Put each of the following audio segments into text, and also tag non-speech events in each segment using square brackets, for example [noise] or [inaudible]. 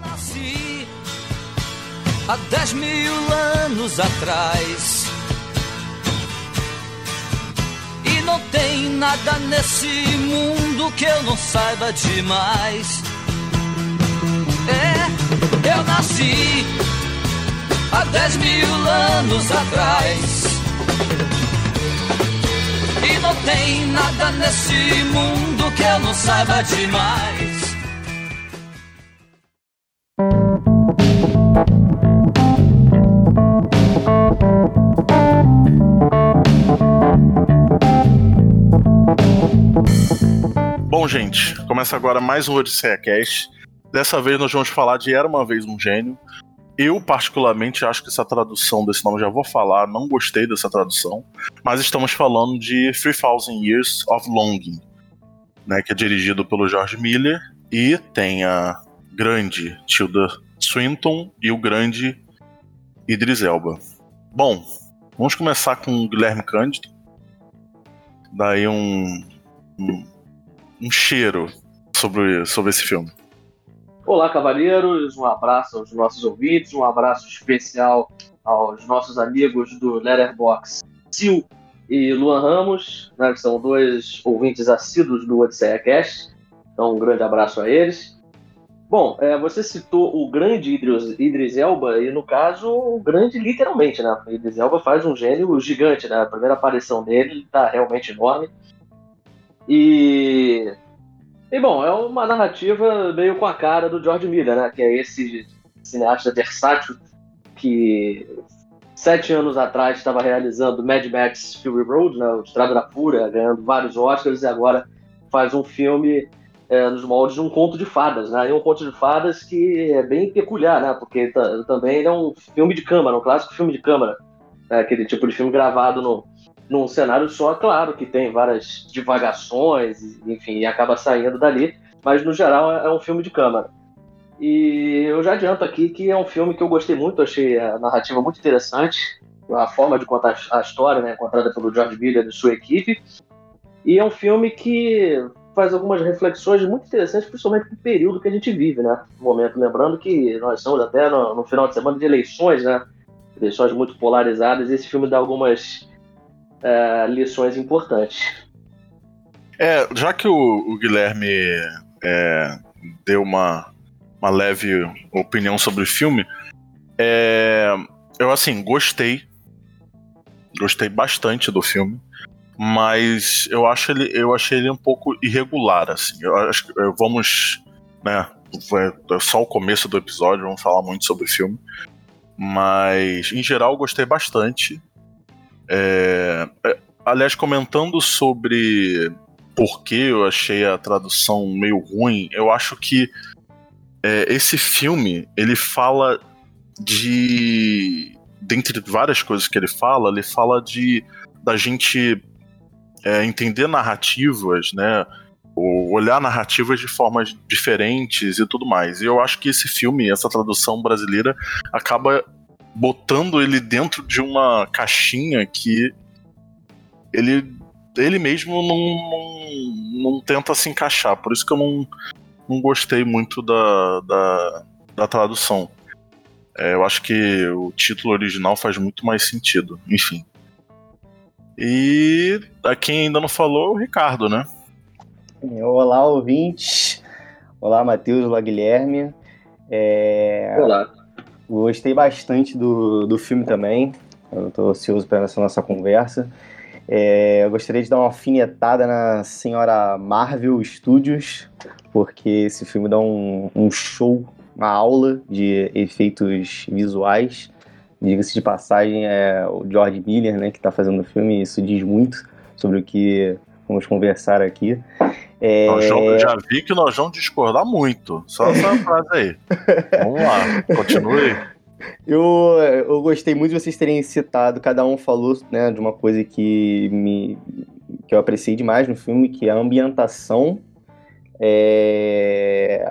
Nasci há 10 mil anos atrás. E não tem nada nesse mundo que eu não saiba demais. É, eu nasci há 10 mil anos atrás. E não tem nada nesse mundo que eu não saiba demais. Gente, começa agora mais um Odisseia Cast. Dessa vez nós vamos falar de Era uma Vez um Gênio. Eu, particularmente, acho que essa tradução desse nome, já vou falar, não gostei dessa tradução. Mas estamos falando de 3000 Years of Longing, né, que é dirigido pelo George Miller e tem a grande Tilda Swinton e o grande Idris Elba. Bom, vamos começar com o Guilherme Cândido. Daí um, um, um cheiro sobre, sobre esse filme. Olá, cavaleiros, um abraço aos nossos ouvintes, um abraço especial aos nossos amigos do Letterbox Sil e Luan Ramos, né, que são dois ouvintes assíduos do Odisseia Cast. Então, um grande abraço a eles. Bom, é, você citou o grande Idris, Idris, Elba, e no caso, o grande literalmente, né? Idris Elba faz um gênio gigante, né? A primeira aparição dele está realmente enorme. E e bom, é uma narrativa meio com a cara do George Miller, né? Que é esse cineasta versátil que sete anos atrás estava realizando Mad Max Fury Road, né? O Estrada da Fúria, ganhando vários Oscars e agora faz um filme é, nos moldes de um conto de fadas, né? E um conto de fadas que é bem peculiar, né? Porque também é um filme de câmara, um clássico filme de câmara, né? aquele tipo de filme gravado no, num cenário só, claro que tem várias divagações, enfim, e acaba saindo dali, mas no geral é, é um filme de câmara. E eu já adianto aqui que é um filme que eu gostei muito, achei a narrativa muito interessante, a forma de contar a história, né, contada pelo George Miller e sua equipe. E é um filme que faz algumas reflexões muito interessantes, principalmente o período que a gente vive, né? Momento, lembrando que nós estamos até no, no final de semana de eleições, né? Eleições muito polarizadas, e esse filme dá algumas é, lições importantes. É, já que o, o Guilherme é, deu uma, uma leve opinião sobre o filme, é, eu assim, gostei. Gostei bastante do filme. Mas eu acho ele, eu achei ele um pouco irregular, assim. Eu acho que vamos, né? É só o começo do episódio, vamos falar muito sobre o filme. Mas, em geral, gostei bastante. É, é, aliás, comentando sobre por que eu achei a tradução meio ruim, eu acho que é, esse filme ele fala de. Dentre várias coisas que ele fala, ele fala de da gente é, entender narrativas, né? olhar narrativas de formas diferentes e tudo mais. E eu acho que esse filme, essa tradução brasileira, acaba botando ele dentro de uma caixinha que ele, ele mesmo não, não, não tenta se encaixar. Por isso que eu não, não gostei muito da, da, da tradução. É, eu acho que o título original faz muito mais sentido. Enfim. E a quem ainda não falou, o Ricardo, né? Olá, ouvintes. Olá, Matheus. Olá, Guilherme. É... Olá. Gostei bastante do, do filme também. Estou ansioso para essa nossa conversa. É, eu gostaria de dar uma alfinetada na senhora Marvel Studios, porque esse filme dá um, um show, uma aula de efeitos visuais. Diga-se de passagem, é o George Miller né, que está fazendo o filme, e isso diz muito sobre o que vamos conversar aqui. É... Nós vamos, já vi que nós vamos discordar muito. Só essa [laughs] frase aí. Vamos lá, continue. Eu, eu gostei muito de vocês terem citado, cada um falou né, de uma coisa que, me, que eu apreciei demais no filme, que é a ambientação, é,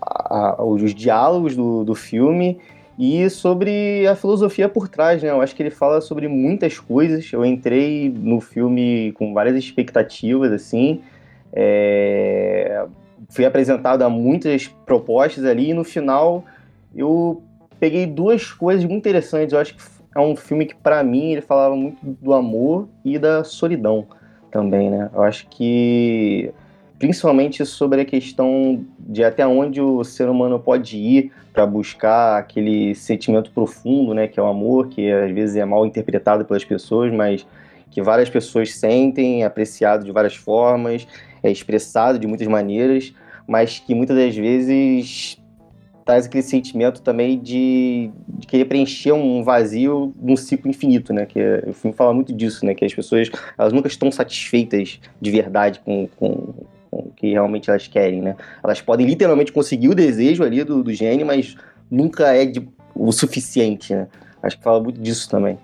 a, a, os diálogos do, do filme e sobre a filosofia por trás, né? Eu acho que ele fala sobre muitas coisas. Eu entrei no filme com várias expectativas, assim, é, fui apresentado a muitas propostas ali e no final eu peguei duas coisas muito interessantes. Eu acho que é um filme que, para mim, ele falava muito do amor e da solidão também, né? Eu acho que principalmente sobre a questão de até onde o ser humano pode ir para buscar aquele sentimento profundo, né, que é o amor, que às vezes é mal interpretado pelas pessoas, mas que várias pessoas sentem, é apreciado de várias formas, é expressado de muitas maneiras, mas que muitas das vezes traz aquele sentimento também de, de querer preencher um vazio num ciclo infinito, né? Que é, o filme muito disso, né? Que as pessoas elas nunca estão satisfeitas de verdade com, com, com que realmente elas querem, né? Elas podem literalmente conseguir o desejo ali do, do gênio, mas nunca é de, o suficiente, né? Acho que fala muito disso também.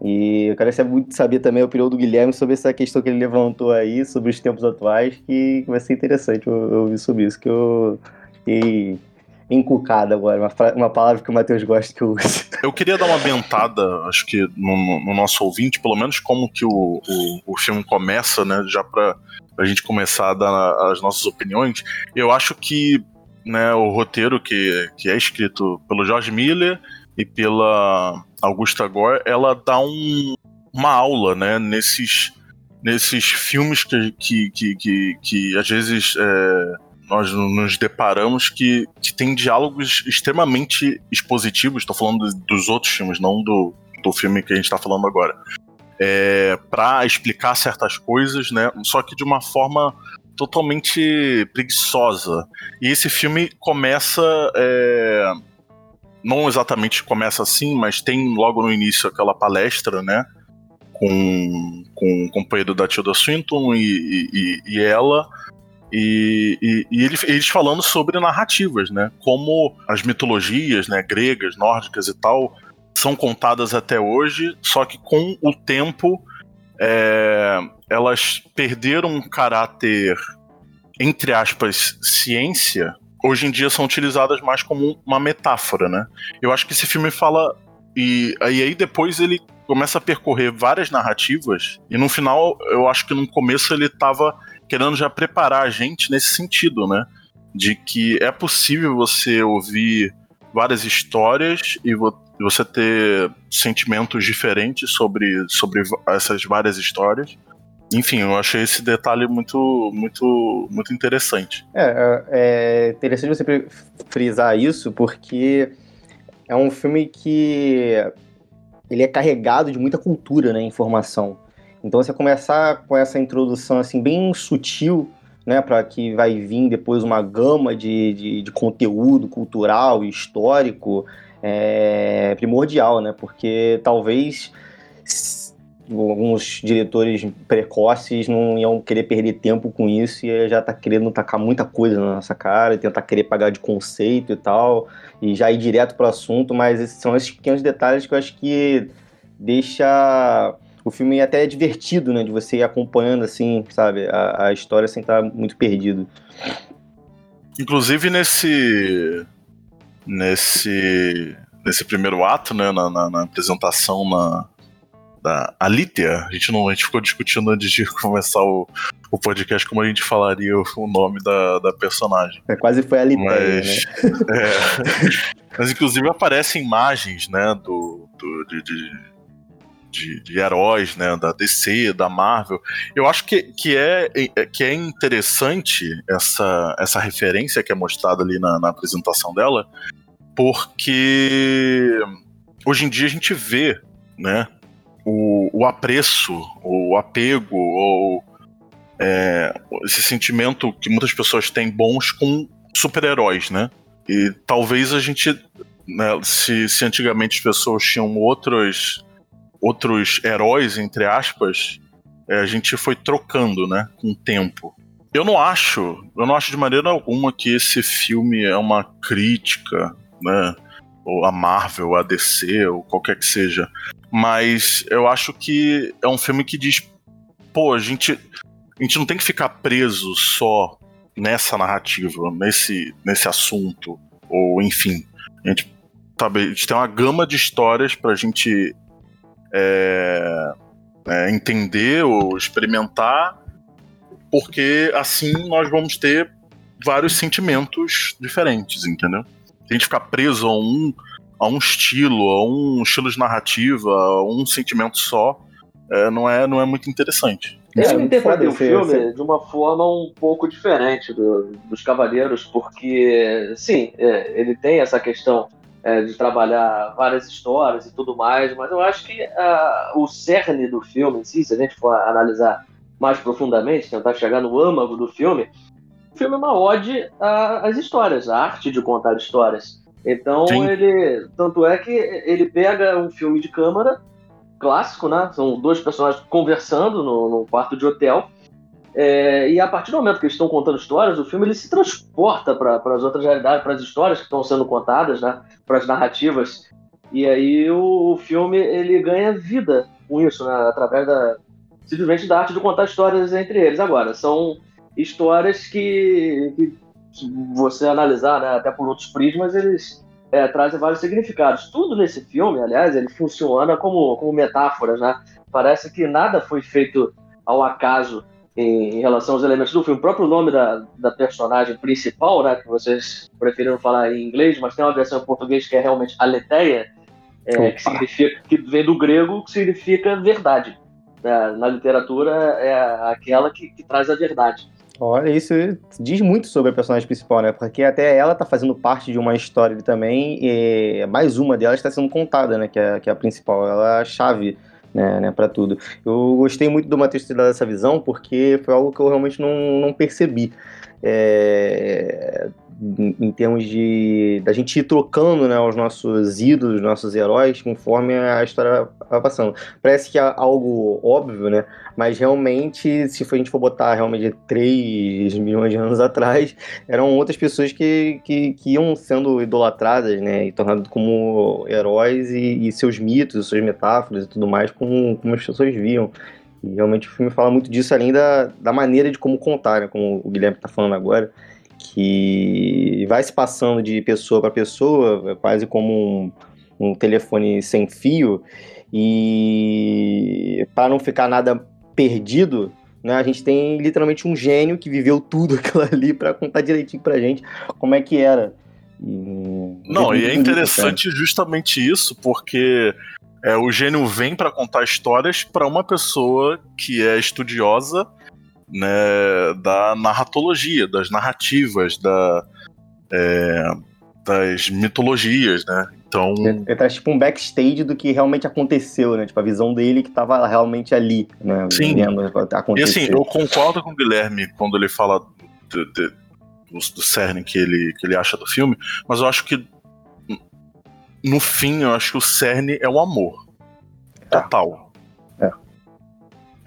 E eu quero saber, muito saber também a opinião do Guilherme sobre essa questão que ele levantou aí, sobre os tempos atuais, que vai ser interessante ouvir sobre isso, que eu fiquei encucado agora, uma, uma palavra que o Matheus gosta que eu use. [laughs] Eu queria dar uma ventada, acho que no, no, nosso ouvinte, pelo menos como que o, o, o filme começa, né, já para a gente começar a dar as nossas opiniões. Eu acho que né, o roteiro que, que é escrito pelo George Miller e pela Augusta Gore, ela dá um, uma aula, né, nesses, nesses filmes que, que, que, que, que às vezes é, nós nos deparamos que, que tem diálogos extremamente expositivos, estou falando dos outros filmes, não do, do filme que a gente está falando agora, é, para explicar certas coisas, né, só que de uma forma totalmente preguiçosa. E esse filme começa é, não exatamente começa assim, mas tem logo no início aquela palestra, né? Com, com o companheiro da Tilda Swinton e, e, e ela. E, e, e, eles falando sobre narrativas, né? Como as mitologias, né, gregas, nórdicas e tal, são contadas até hoje, só que com o tempo é, elas perderam um caráter, entre aspas, ciência, hoje em dia são utilizadas mais como uma metáfora, né? Eu acho que esse filme fala. E, e aí depois ele começa a percorrer várias narrativas, e no final, eu acho que no começo ele estava querendo já preparar a gente nesse sentido, né? De que é possível você ouvir várias histórias e você ter sentimentos diferentes sobre, sobre essas várias histórias enfim, eu achei esse detalhe muito, muito, muito interessante. É, é, é interessante você frisar isso, porque é um filme que ele é carregado de muita cultura, né, informação. Então você começar com essa introdução assim bem sutil, né, para que vai vir depois uma gama de, de, de conteúdo cultural e histórico, é primordial, né, porque talvez alguns diretores precoces não iam querer perder tempo com isso e já tá querendo tacar muita coisa na nossa cara e tentar querer pagar de conceito e tal, e já ir direto pro assunto, mas esses são esses pequenos detalhes que eu acho que deixa o filme até divertido, né, de você ir acompanhando assim, sabe, a, a história sem estar muito perdido. Inclusive nesse nesse nesse primeiro ato, né, na, na, na apresentação na da Alitia. A gente não a gente ficou discutindo antes de [laughs] começar o, o podcast como a gente falaria o nome da, da personagem. É, quase foi a Alitia, mas, né? É, [laughs] mas inclusive aparecem imagens, né, do, do de, de de, de, heróis, né, da DC, da Marvel. Eu acho que, que, é, que é interessante essa, essa referência que é mostrada ali na, na apresentação dela, porque hoje em dia a gente vê, né, o, o apreço, o apego, ou é, esse sentimento que muitas pessoas têm bons com super-heróis, né? E talvez a gente, né, se, se antigamente as pessoas tinham outros, outros heróis, entre aspas, é, a gente foi trocando, né, com o tempo. Eu não acho, eu não acho de maneira alguma que esse filme é uma crítica, né, ou a Marvel, a DC, ou qualquer que seja. Mas eu acho que é um filme que diz, pô, a gente, a gente não tem que ficar preso só nessa narrativa, nesse, nesse assunto, ou enfim. A gente, sabe, a gente tem uma gama de histórias pra gente é, é, entender ou experimentar, porque assim nós vamos ter vários sentimentos diferentes, entendeu? A gente ficar preso a um, a um estilo, a um estilo de narrativa, a um sentimento só, é, não, é, não é muito interessante. É, eu interpretei o filme de uma forma um pouco diferente do, dos Cavaleiros, porque, sim, é, ele tem essa questão é, de trabalhar várias histórias e tudo mais, mas eu acho que o cerne do filme em si, se a gente for analisar mais profundamente, tentar chegar no âmago do filme, o filme é uma ode às histórias, à arte de contar histórias. Então Sim. ele. Tanto é que ele pega um filme de câmara clássico, né? São dois personagens conversando no quarto de hotel. É, e a partir do momento que eles estão contando histórias, o filme ele se transporta para as outras realidades, para as histórias que estão sendo contadas, né? Para as narrativas. E aí o, o, filme ele ganha vida com isso, né? Através da simplesmente da arte de contar histórias entre eles. Agora são histórias que, que se você analisar, né, até por outros prismas, eles é, trazem vários significados. Tudo nesse filme, aliás, ele funciona como, como metáforas, né? Parece que nada foi feito ao acaso em, relação aos elementos do filme. O próprio nome da, da personagem principal, né, que vocês preferiram falar em inglês, mas tem uma versão em português que é realmente aletheia, é, que, significa, que vem do grego, que significa verdade. É, na literatura é aquela que, que traz a verdade. Olha, isso diz muito sobre a personagem principal, né? Porque até ela tá fazendo parte de uma história também, e mais uma delas está sendo contada, né? Que é, que é a principal, ela é a chave né, né, para tudo. Eu gostei muito do Matheus ter dado essa visão, porque foi algo que eu realmente não, não percebi. É, em, em, termos de da gente ir trocando né, os nossos ídolos, nossos heróis, conforme a história vai passando. Parece que é algo óbvio, né? Mas realmente, se a gente for botar realmente 3 milhões de anos atrás, eram outras pessoas que, que, que iam sendo idolatradas, né? E tornadas como heróis e, e, seus mitos, suas metáforas e tudo mais, como, como as pessoas viam. E realmente o filme fala muito disso, além da, da maneira de como contar, né? Como o Guilherme está falando agora que vai se passando de pessoa para pessoa, é quase como um, um telefone sem fio, e para não ficar nada perdido, né, a gente tem literalmente um gênio que viveu [laughs] tudo aquilo ali para contar direitinho pra gente como é que era. E... Não, e é interessante justamente isso, porque é, o gênio vem para contar histórias para uma pessoa que é estudiosa né, da narratologia, das narrativas, da, é, das mitologias, né? Então. Ele traz tipo um backstage do que realmente aconteceu, né? Tipo, a visão dele que estava realmente ali, né? Sim. E assim, eu concordo com o Guilherme quando ele fala de, de, do, do cerne que ele, que ele acha do filme, mas eu acho que no fim, eu acho que o cerne é o amor. É. Total.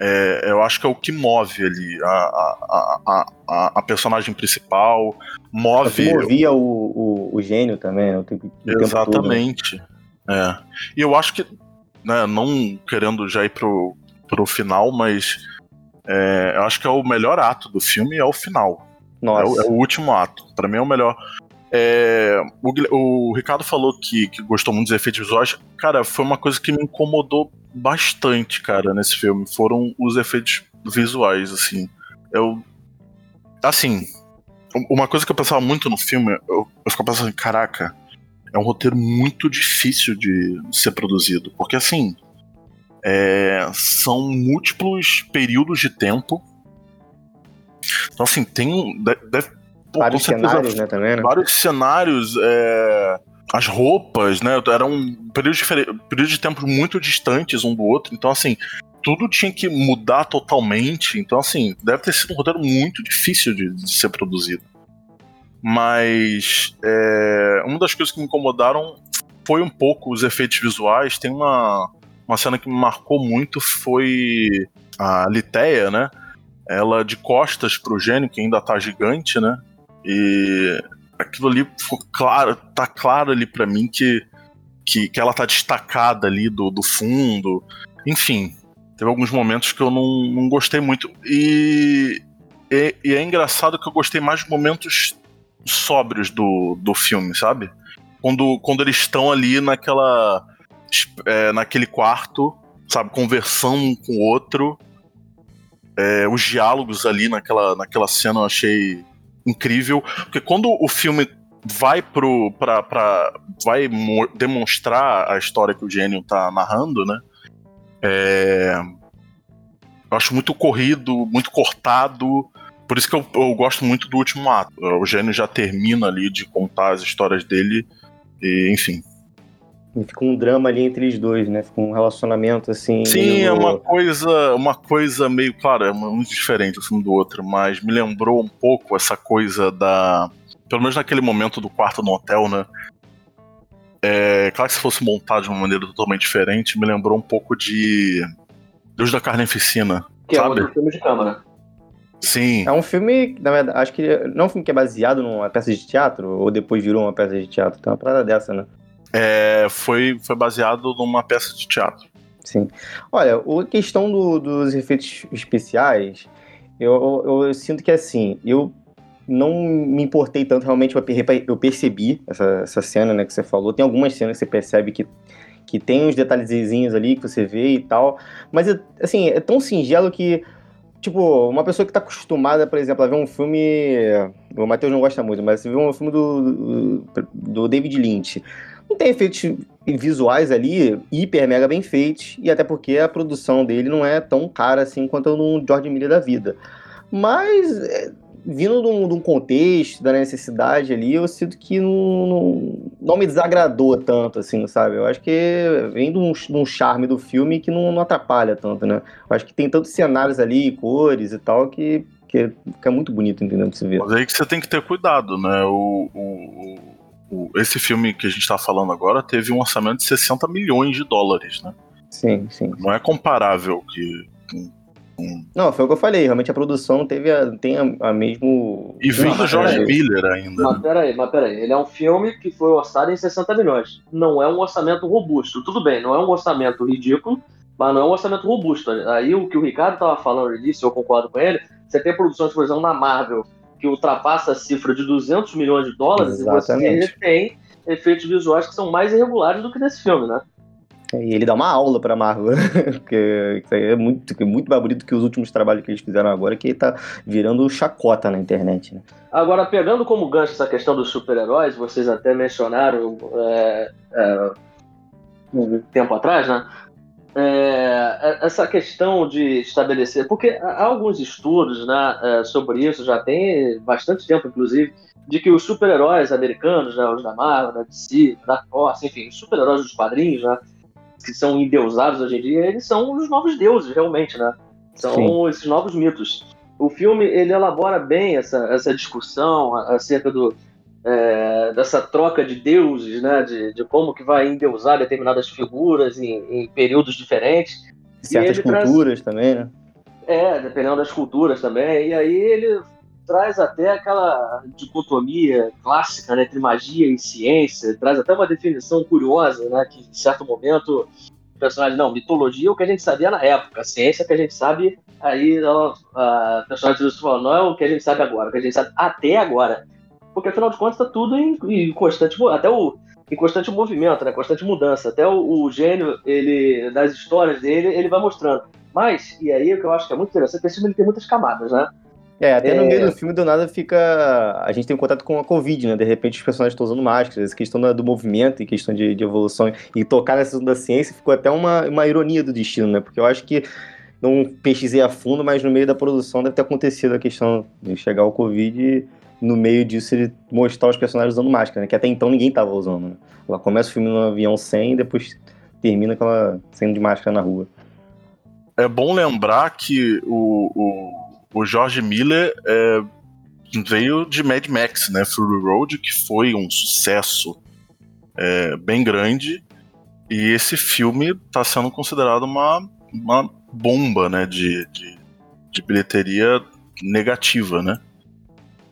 É, eu acho que é o que move ali a, a, a, a personagem principal, move. É movia o, o, o, gênio também, né? o tempo, o Exatamente. Tempo é. E eu acho que, né, não querendo já ir pro, pro final, mas é, eu acho que é o melhor ato do filme é o final. Nossa. É, o, é o último ato. Para mim é o melhor. É, o, o, Ricardo falou que, que gostou muito dos efeitos visuais. Cara, foi uma coisa que me incomodou bastante, cara, nesse filme. Foram os efeitos visuais, assim. Eu. Assim. Uma coisa que eu pensava muito no filme, eu, eu ficava pensando, caraca, é um roteiro muito difícil de ser produzido. Porque, assim. É, são múltiplos períodos de tempo. Então, assim, tem um. Deve, Pô, vários cenários, né, também, né? Vários cenários, é, as roupas, né? Eram períodos de, períodos de tempo muito distantes um do outro. Então, assim, tudo tinha que mudar totalmente. Então, assim, deve ter sido um roteiro muito difícil de, de ser produzido. Mas é, uma das coisas que me incomodaram foi um pouco os efeitos visuais. Tem uma, uma cena que me marcou muito, foi a Litéia, né? Ela de costas pro gênio, que ainda tá gigante, né? E aquilo ali ficou claro, tá claro ali para mim que, que, que ela tá destacada ali do, do fundo. Enfim, teve alguns momentos que eu não, não gostei muito. E, e, e é engraçado que eu gostei mais de momentos sóbrios do, do filme, sabe? Quando, quando eles estão ali naquela. É, naquele quarto, sabe, conversando um com o outro. É, os diálogos ali naquela, naquela cena eu achei incrível, porque quando o filme vai pro pra, pra vai demonstrar a história que o gênio tá narrando, né? É, eu acho muito corrido, muito cortado. Por isso que eu, eu, gosto muito do último ato. O gênio já termina ali de contar as histórias dele. E, enfim. E fica um drama ali entre os dois, né? Fica um relacionamento assim. Sim, meio... é uma coisa, uma coisa meio, claro, é muito diferente assim do outro, mas me lembrou um pouco essa coisa da. Pelo menos naquele momento do quarto no hotel, né? É, claro que se fosse montado de uma maneira totalmente diferente, me lembrou um pouco de Deus da Carneficina. Que sabe? é outro filme de câmara. Sim. É um filme, na verdade, acho que não é um filme que é baseado numa peça de teatro, ou depois virou uma peça de teatro. Tem uma parada dessa, né? É, foi, foi baseado numa peça de teatro. Sim. Olha, a questão do, dos efeitos especiais, eu, eu, eu, sinto que assim, eu não me importei tanto, realmente eu percebi essa, essa cena né, que você falou. Tem algumas cenas que você percebe que que tem uns detalhezinhos ali que você vê e tal. Mas, assim, é tão singelo que, tipo, uma pessoa que tá acostumada, por exemplo, a ver um filme. O Matheus não gosta muito, mas você vê um filme do, do David Lynch. Tem efeitos visuais ali hiper mega bem feitos, e até porque a produção dele não é tão cara assim quanto no George Miller da vida. Mas é, vindo de um, de um, contexto, da necessidade ali, eu sinto que não, não, não, me desagradou tanto, assim, sabe? Eu acho que vem de um, de um charme do filme que não, não, atrapalha tanto, né? Eu acho que tem tantos cenários ali, cores e tal, que, que fica muito bonito, entendeu? Pra ver. Mas aí que você tem que ter cuidado, né? O, o, o, esse filme que a gente tá falando agora teve um orçamento de 60 milhões de dólares, né? Sim, sim. Não é comparável que não, foi o que eu falei. Realmente a produção teve a, tem a, a mesmo. E vem do George Miller ainda. Mas peraí, mas peraí. Ele é um filme que foi orçado em 60 milhões. Não é um orçamento robusto. Tudo bem, não é um orçamento ridículo, mas não é um orçamento robusto. Aí o que o Ricardo estava falando disso, eu concordo com ele. Você tem produções, por exemplo, na Marvel, que ultrapassa a cifra de 200 milhões de dólares, Exatamente. e você tem efeitos visuais que são mais irregulares do que nesse filme, né? E ele dá uma aula pra Marvel, [laughs] porque isso aí é muito, é muito mais bonito que os últimos trabalhos que eles fizeram agora, que tá virando chacota na internet, né? Agora, pegando como gancho essa questão dos super-heróis, vocês até mencionaram é, é, um tempo atrás, né? É, é, essa questão de estabelecer, porque há alguns estudos né, é, sobre isso, já tem bastante tempo, inclusive, de que os super-heróis americanos, né, os da Marvel, da DC, da Force, enfim, os super-heróis dos quadrinhos, né, que são endeusados hoje em dia, eles são os novos deuses, realmente, né? São Sim. esses novos mitos. O filme, ele elabora bem essa, essa discussão acerca do, é, dessa troca de deuses, né? De, de, como que vai endeusar determinadas figuras em, em períodos diferentes. Certas culturas traz... também, né? É, dependendo das culturas também. E aí ele traz até aquela dicotomia clássica né, entre magia e ciência, traz até uma definição curiosa, né, que em certo momento o personagem, não, mitologia é o que a gente sabia na época, ciência é o que a gente sabe, aí ela, a personagem fala, não é o que a gente sabe agora, o que a gente sabe até agora. Porque afinal de contas está tudo em, em, constante, até o em constante movimento, né, constante mudança. Até o, o gênio, ele, das histórias dele, ele vai mostrando. Mas, e aí o que eu acho que é muito interessante, esse filme ele tem muitas camadas, né? É, até é... no meio do filme, do nada fica. A gente tem um contato com a Covid, né? De repente os personagens estão usando máscaras, essa questão do movimento e questão de, de evolução. E tocar nessa da ciência ficou até uma, uma ironia do destino, né? Porque eu acho que. Não pesquisei a fundo, mas no meio da produção deve ter acontecido a questão de chegar o Covid e no meio disso ele mostrar os personagens usando máscara, né? Que até então ninguém tava usando, né? Ela começa o filme no avião sem e depois termina com ela saindo de máscara na rua. É bom lembrar que o, o o George Miller é, veio de Mad Max, né? Fury Road, que foi um sucesso é, bem grande. E esse filme está sendo considerado uma, uma bomba, né? De, de, de bilheteria negativa, né?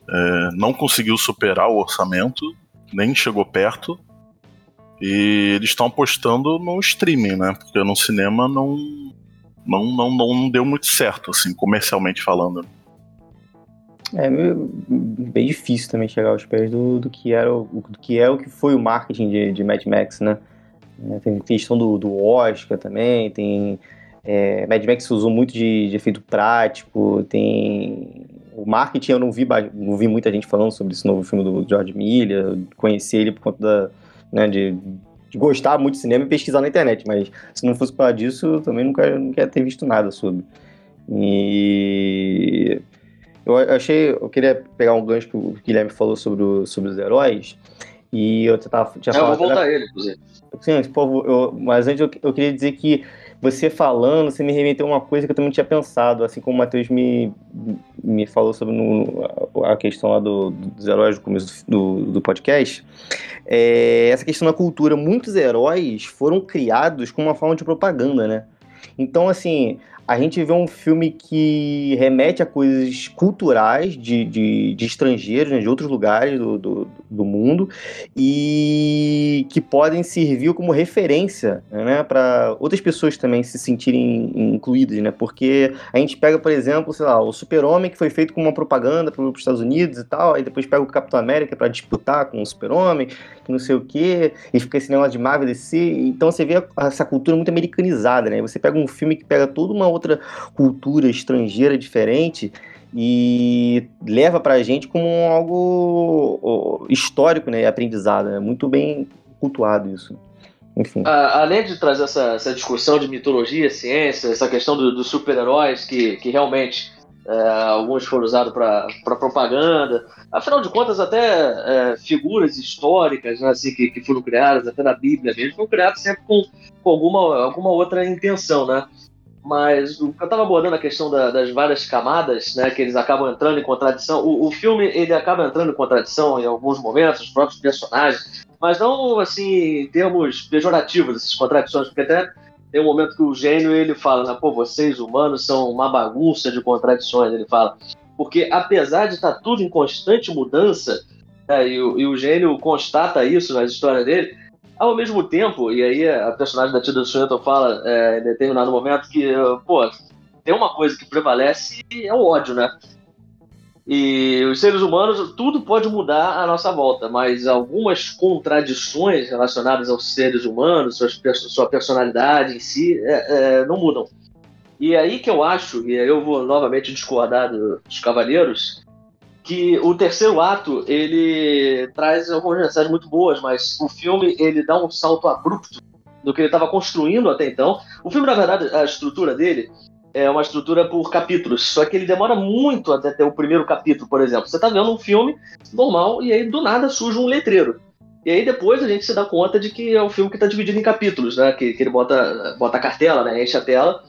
É, não conseguiu superar o orçamento, nem chegou perto. E eles estão apostando no streaming, né? Porque no cinema não, não, não, não deu muito certo, assim, comercialmente falando. É bem difícil também chegar aos pés do, do, que, era o, do que é o que foi o marketing de, de Mad Max, né? É, tem questão do, do Oscar também, tem. É, Mad Max usou muito de, de efeito prático, tem o marketing eu não vi, não vi muita gente falando sobre esse novo filme do George Miller, conheci ele por conta da, né, de, de, gostar muito de cinema e pesquisar na internet, mas se não fosse para disso, eu também nunca, nunca ia ter visto nada sobre. E eu achei, eu queria pegar um gancho que o Guilherme falou sobre, o, sobre os heróis, e eu tava, tinha falado... Eu vou voltar ele, inclusive. Sim, por favor, eu, mas antes eu, eu queria dizer que você falando, você me remeteu uma coisa que eu também tinha pensado, assim como o Matheus me, me falou sobre no, a questão lá do, dos heróis do começo do, do podcast. É, essa questão da cultura, muitos heróis foram criados como uma forma de propaganda, né? Então, assim, a gente vê um filme que remete a coisas culturais de, de, de estrangeiros, né, de outros lugares do, do, do, mundo, e que podem servir como referência né, para outras pessoas também se sentirem incluídas, né? Porque a gente pega, por exemplo, sei lá, o Super-Homem, que foi feito como uma propaganda para os Estados Unidos e tal, aí depois pega o Capitão América para disputar com o Super-Homem, que não sei o quê, e fica esse negócio de Marvel DC. Então você vê essa cultura muito americanizada, né? Você pega um filme que pega toda uma outra outra cultura estrangeira diferente e leva para a gente como algo histórico, né, aprendizado, né, muito bem cultuado isso. Enfim. além de trazer essa, essa, discussão de mitologia, ciência, essa questão dos do super-heróis que, que realmente é, alguns foram usados para propaganda. Afinal de contas, até é, figuras históricas né, assim, que, que foram criadas, até na Bíblia mesmo, foram criadas sempre com, com alguma, alguma outra intenção. Né? Mas o que eu estava abordando a questão da, das várias camadas, né, que eles acabam entrando em contradição. O, o, filme ele acaba entrando em contradição em alguns momentos, os próprios personagens, mas não assim em termos pejorativos essas contradições, porque até tem um momento que o gênio ele fala, né, pô, vocês humanos são uma bagunça de contradições, ele fala, porque apesar de estar tá tudo em constante mudança, né, e, o, e o gênio constata isso na história dele ao mesmo tempo, e aí a personagem da Tilda Swinton fala é, em determinado momento que, pô, tem uma coisa que prevalece e é o ódio, né? E os seres humanos, tudo pode mudar à nossa volta, mas algumas contradições relacionadas aos seres humanos, sua, sua personalidade em si, é, é, não mudam. E é aí que eu acho, e aí eu vou novamente discordar dos cavaleiros, que o terceiro ato ele traz algumas mensagens muito boas, mas o filme ele dá um salto abrupto do que ele estava construindo até então. O filme, na verdade, a estrutura dele é uma estrutura por capítulos, só que ele demora muito até ter o primeiro capítulo, por exemplo. Você está vendo um filme normal e aí do nada surge um letreiro. E aí depois a gente se dá conta de que é um filme que está dividido em capítulos, né? Que, que ele bota, bota a cartela, né? Enche a tela.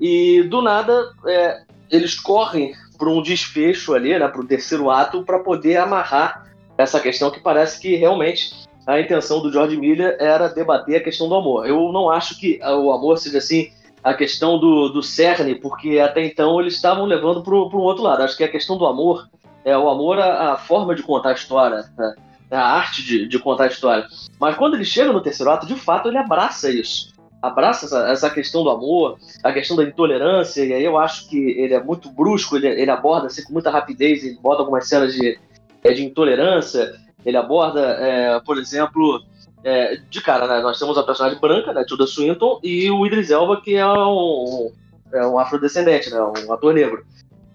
E do nada é, eles correm para um desfecho ali, né, para o terceiro ato, para poder amarrar essa questão que parece que realmente a intenção do George Miller era debater a questão do amor. Eu não acho que o amor seja assim a questão do, do cerne, porque até então eles estavam levando para um outro lado. Acho que a questão do amor é o amor à, à forma de contar a história, né? a arte de, de contar a história. Mas quando ele chega no terceiro ato, de fato, ele abraça isso abraça essa, essa, questão do amor, a questão da intolerância, e aí eu acho que ele é muito brusco, ele, ele aborda assim, com muita rapidez, ele bota algumas cenas de, é, de intolerância, ele aborda, é, por exemplo, é, de cara, né, nós temos a personagem branca, né, Tilda Swinton, e o Idris Elba, que é um, é um afrodescendente, né, um ator negro.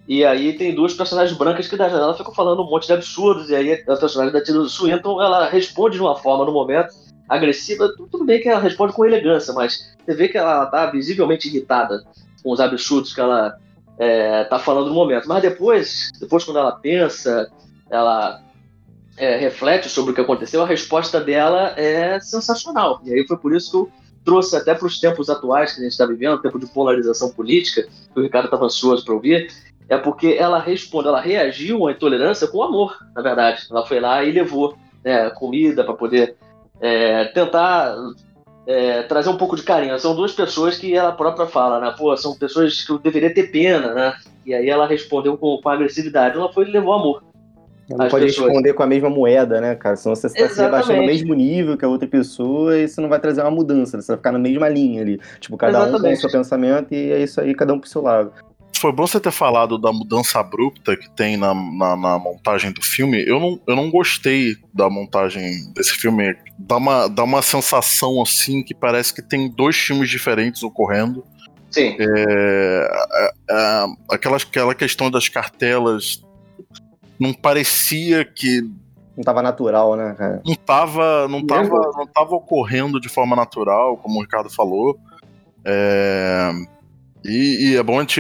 E aí tem duas personagens brancas que da janela ficam falando um monte de absurdos, e aí a personagem da Tilda Swinton, ela responde de uma forma no momento, agressiva, tudo bem que ela responde com elegância, mas você vê que ela tá visivelmente irritada com os absurdos que ela é, tá falando no momento. Mas depois, depois quando ela pensa, ela é, reflete sobre o que aconteceu, a resposta dela é sensacional. E aí foi por isso que eu trouxe até para os tempos atuais que a gente está vivendo, tempo de polarização política, que o Ricardo estava ansioso para ouvir, é porque ela responde, ela reagiu à intolerância com amor, na verdade. Ela foi lá e levou né, comida para poder é, tentar é, trazer um pouco de carinho. São duas pessoas que ela própria fala, né? Pô, são pessoas que eu deveria ter pena, né? E aí ela respondeu com, com agressividade. Ela foi e levou amor. Não pode pessoas. responder com a mesma moeda, né, cara? Senão você está se rebaixando no mesmo nível que a outra pessoa e isso não vai trazer uma mudança. Você vai ficar na mesma linha ali. Tipo, cada Exatamente. um tem o seu pensamento e é isso aí, cada um pro seu lado foi bom você ter falado da mudança abrupta que tem na, na, na, montagem do filme. Eu não, eu não gostei da montagem desse filme. Dá uma, dá uma sensação assim que parece que tem dois filmes diferentes ocorrendo. Sim. É, é, aquela, aquela questão das cartelas não parecia que não tava natural, né, cara? Não tava, não tava, não tava ocorrendo de forma natural, como o Ricardo falou. É, e, e, é bom a gente,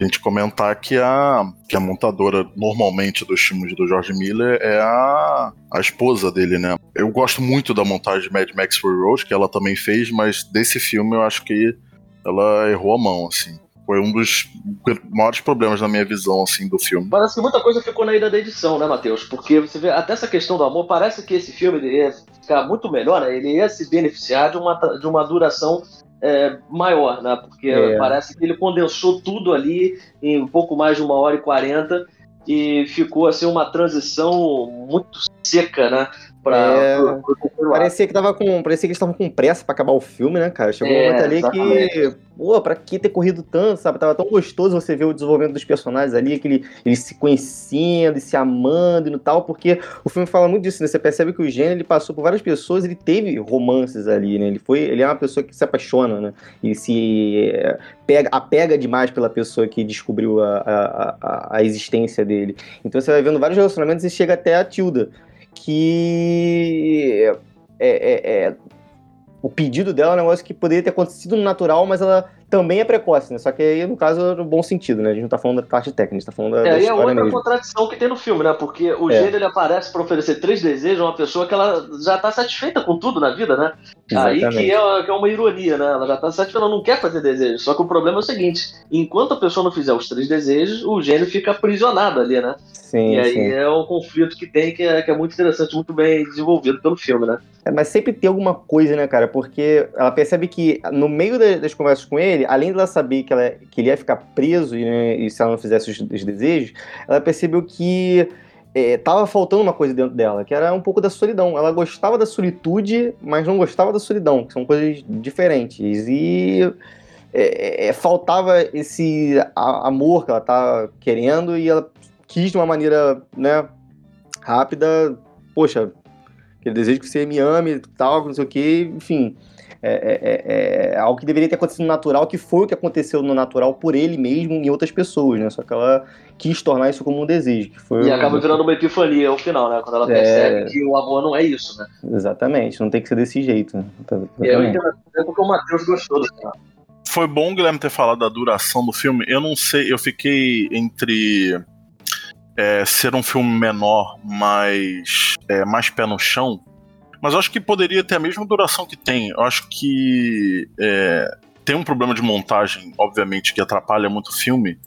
a gente comentar que a, que a montadora, normalmente, dos filmes do George Miller é a, a esposa dele, né? Eu gosto muito da montagem de Mad Max Fury Road, que ela também fez, mas desse filme eu acho que ela errou a mão, assim. Foi um dos maiores problemas na minha visão, assim, do filme. Parece que muita coisa ficou na ida da edição, né, Matheus? Porque você vê, até essa questão do amor, parece que esse filme ia ficar muito melhor, né? Ele ia se beneficiar de uma, de uma duração é, maior, né? Porque é. parece que ele condensou tudo ali em um pouco mais de uma hora e quarenta e ficou assim uma transição muito seca, né? Pra, é, pro, pro parecia que tava com. Parecia que eles estavam com pressa pra acabar o filme, né, cara? Chegou é, um momento ali exatamente. que. Pô, pra que ter corrido tanto, sabe? Tava tão gostoso você ver o desenvolvimento dos personagens ali, aquele, eles se conhecendo e se amando e tal, porque o filme fala muito disso, né? Você percebe que o gênero ele passou por várias pessoas, ele teve romances ali, né? Ele foi. Ele é uma pessoa que se apaixona, né? E se é, pega, apega demais pela pessoa que descobriu a, a, a, a existência dele. Então você vai vendo vários relacionamentos e chega até a Tilda que é, é, é, o pedido dela é um negócio que poderia ter acontecido no natural, mas ela também é precoce, né? Só que aí, no caso, no bom sentido, né? A gente não tá falando da parte técnica, a gente tá falando da, é, da e é outra mesmo. contradição que tem no filme, né? Porque o é. gênero ele aparece para oferecer três desejos a uma pessoa que ela já tá satisfeita com tudo na vida, né? Exatamente. Aí que é, que é uma ironia, né? Ela já tá satisfeita, ela não quer fazer desejos. Só que o problema é o seguinte: enquanto a pessoa não fizer os três desejos, o gênio fica aprisionado ali, né? Sim, e aí sim. é um conflito que tem que é, que é muito interessante, muito bem desenvolvido pelo filme, né? É, mas sempre tem alguma coisa, né, cara? Porque ela percebe que no meio das conversas com ele, além dela saber que, ela, que ele ia ficar preso e, né, e se ela não fizesse os, os, desejos, ela percebeu que é, tava faltando uma coisa dentro dela, que era um pouco da solidão. Ela gostava da solitude, mas não gostava da solidão, que são coisas diferentes. E é, é, faltava esse amor que ela tá querendo e ela quis de uma maneira, né, rápida, poxa, aquele desejo que você me ame, tal, não sei o que, enfim. É, é, é, é, algo que deveria ter acontecido no natural, que foi o que aconteceu no natural por ele mesmo em outras pessoas, né? Só que ela quis tornar isso como um desejo. Que foi e acaba virando uma epifania ao final, né? Quando ela é. percebe que o amor não é isso, né? Exatamente, não tem que ser desse jeito. Né? E eu entendo porque o Matheus gostou do final. Foi bom o Guilherme ter falado da duração do filme. Eu não sei, eu fiquei entre é, ser um filme menor, mas é, mais pé no chão. Mas eu acho que poderia ter a mesma duração que tem. Eu acho que é, tem um problema de montagem, obviamente, que atrapalha muito o filme,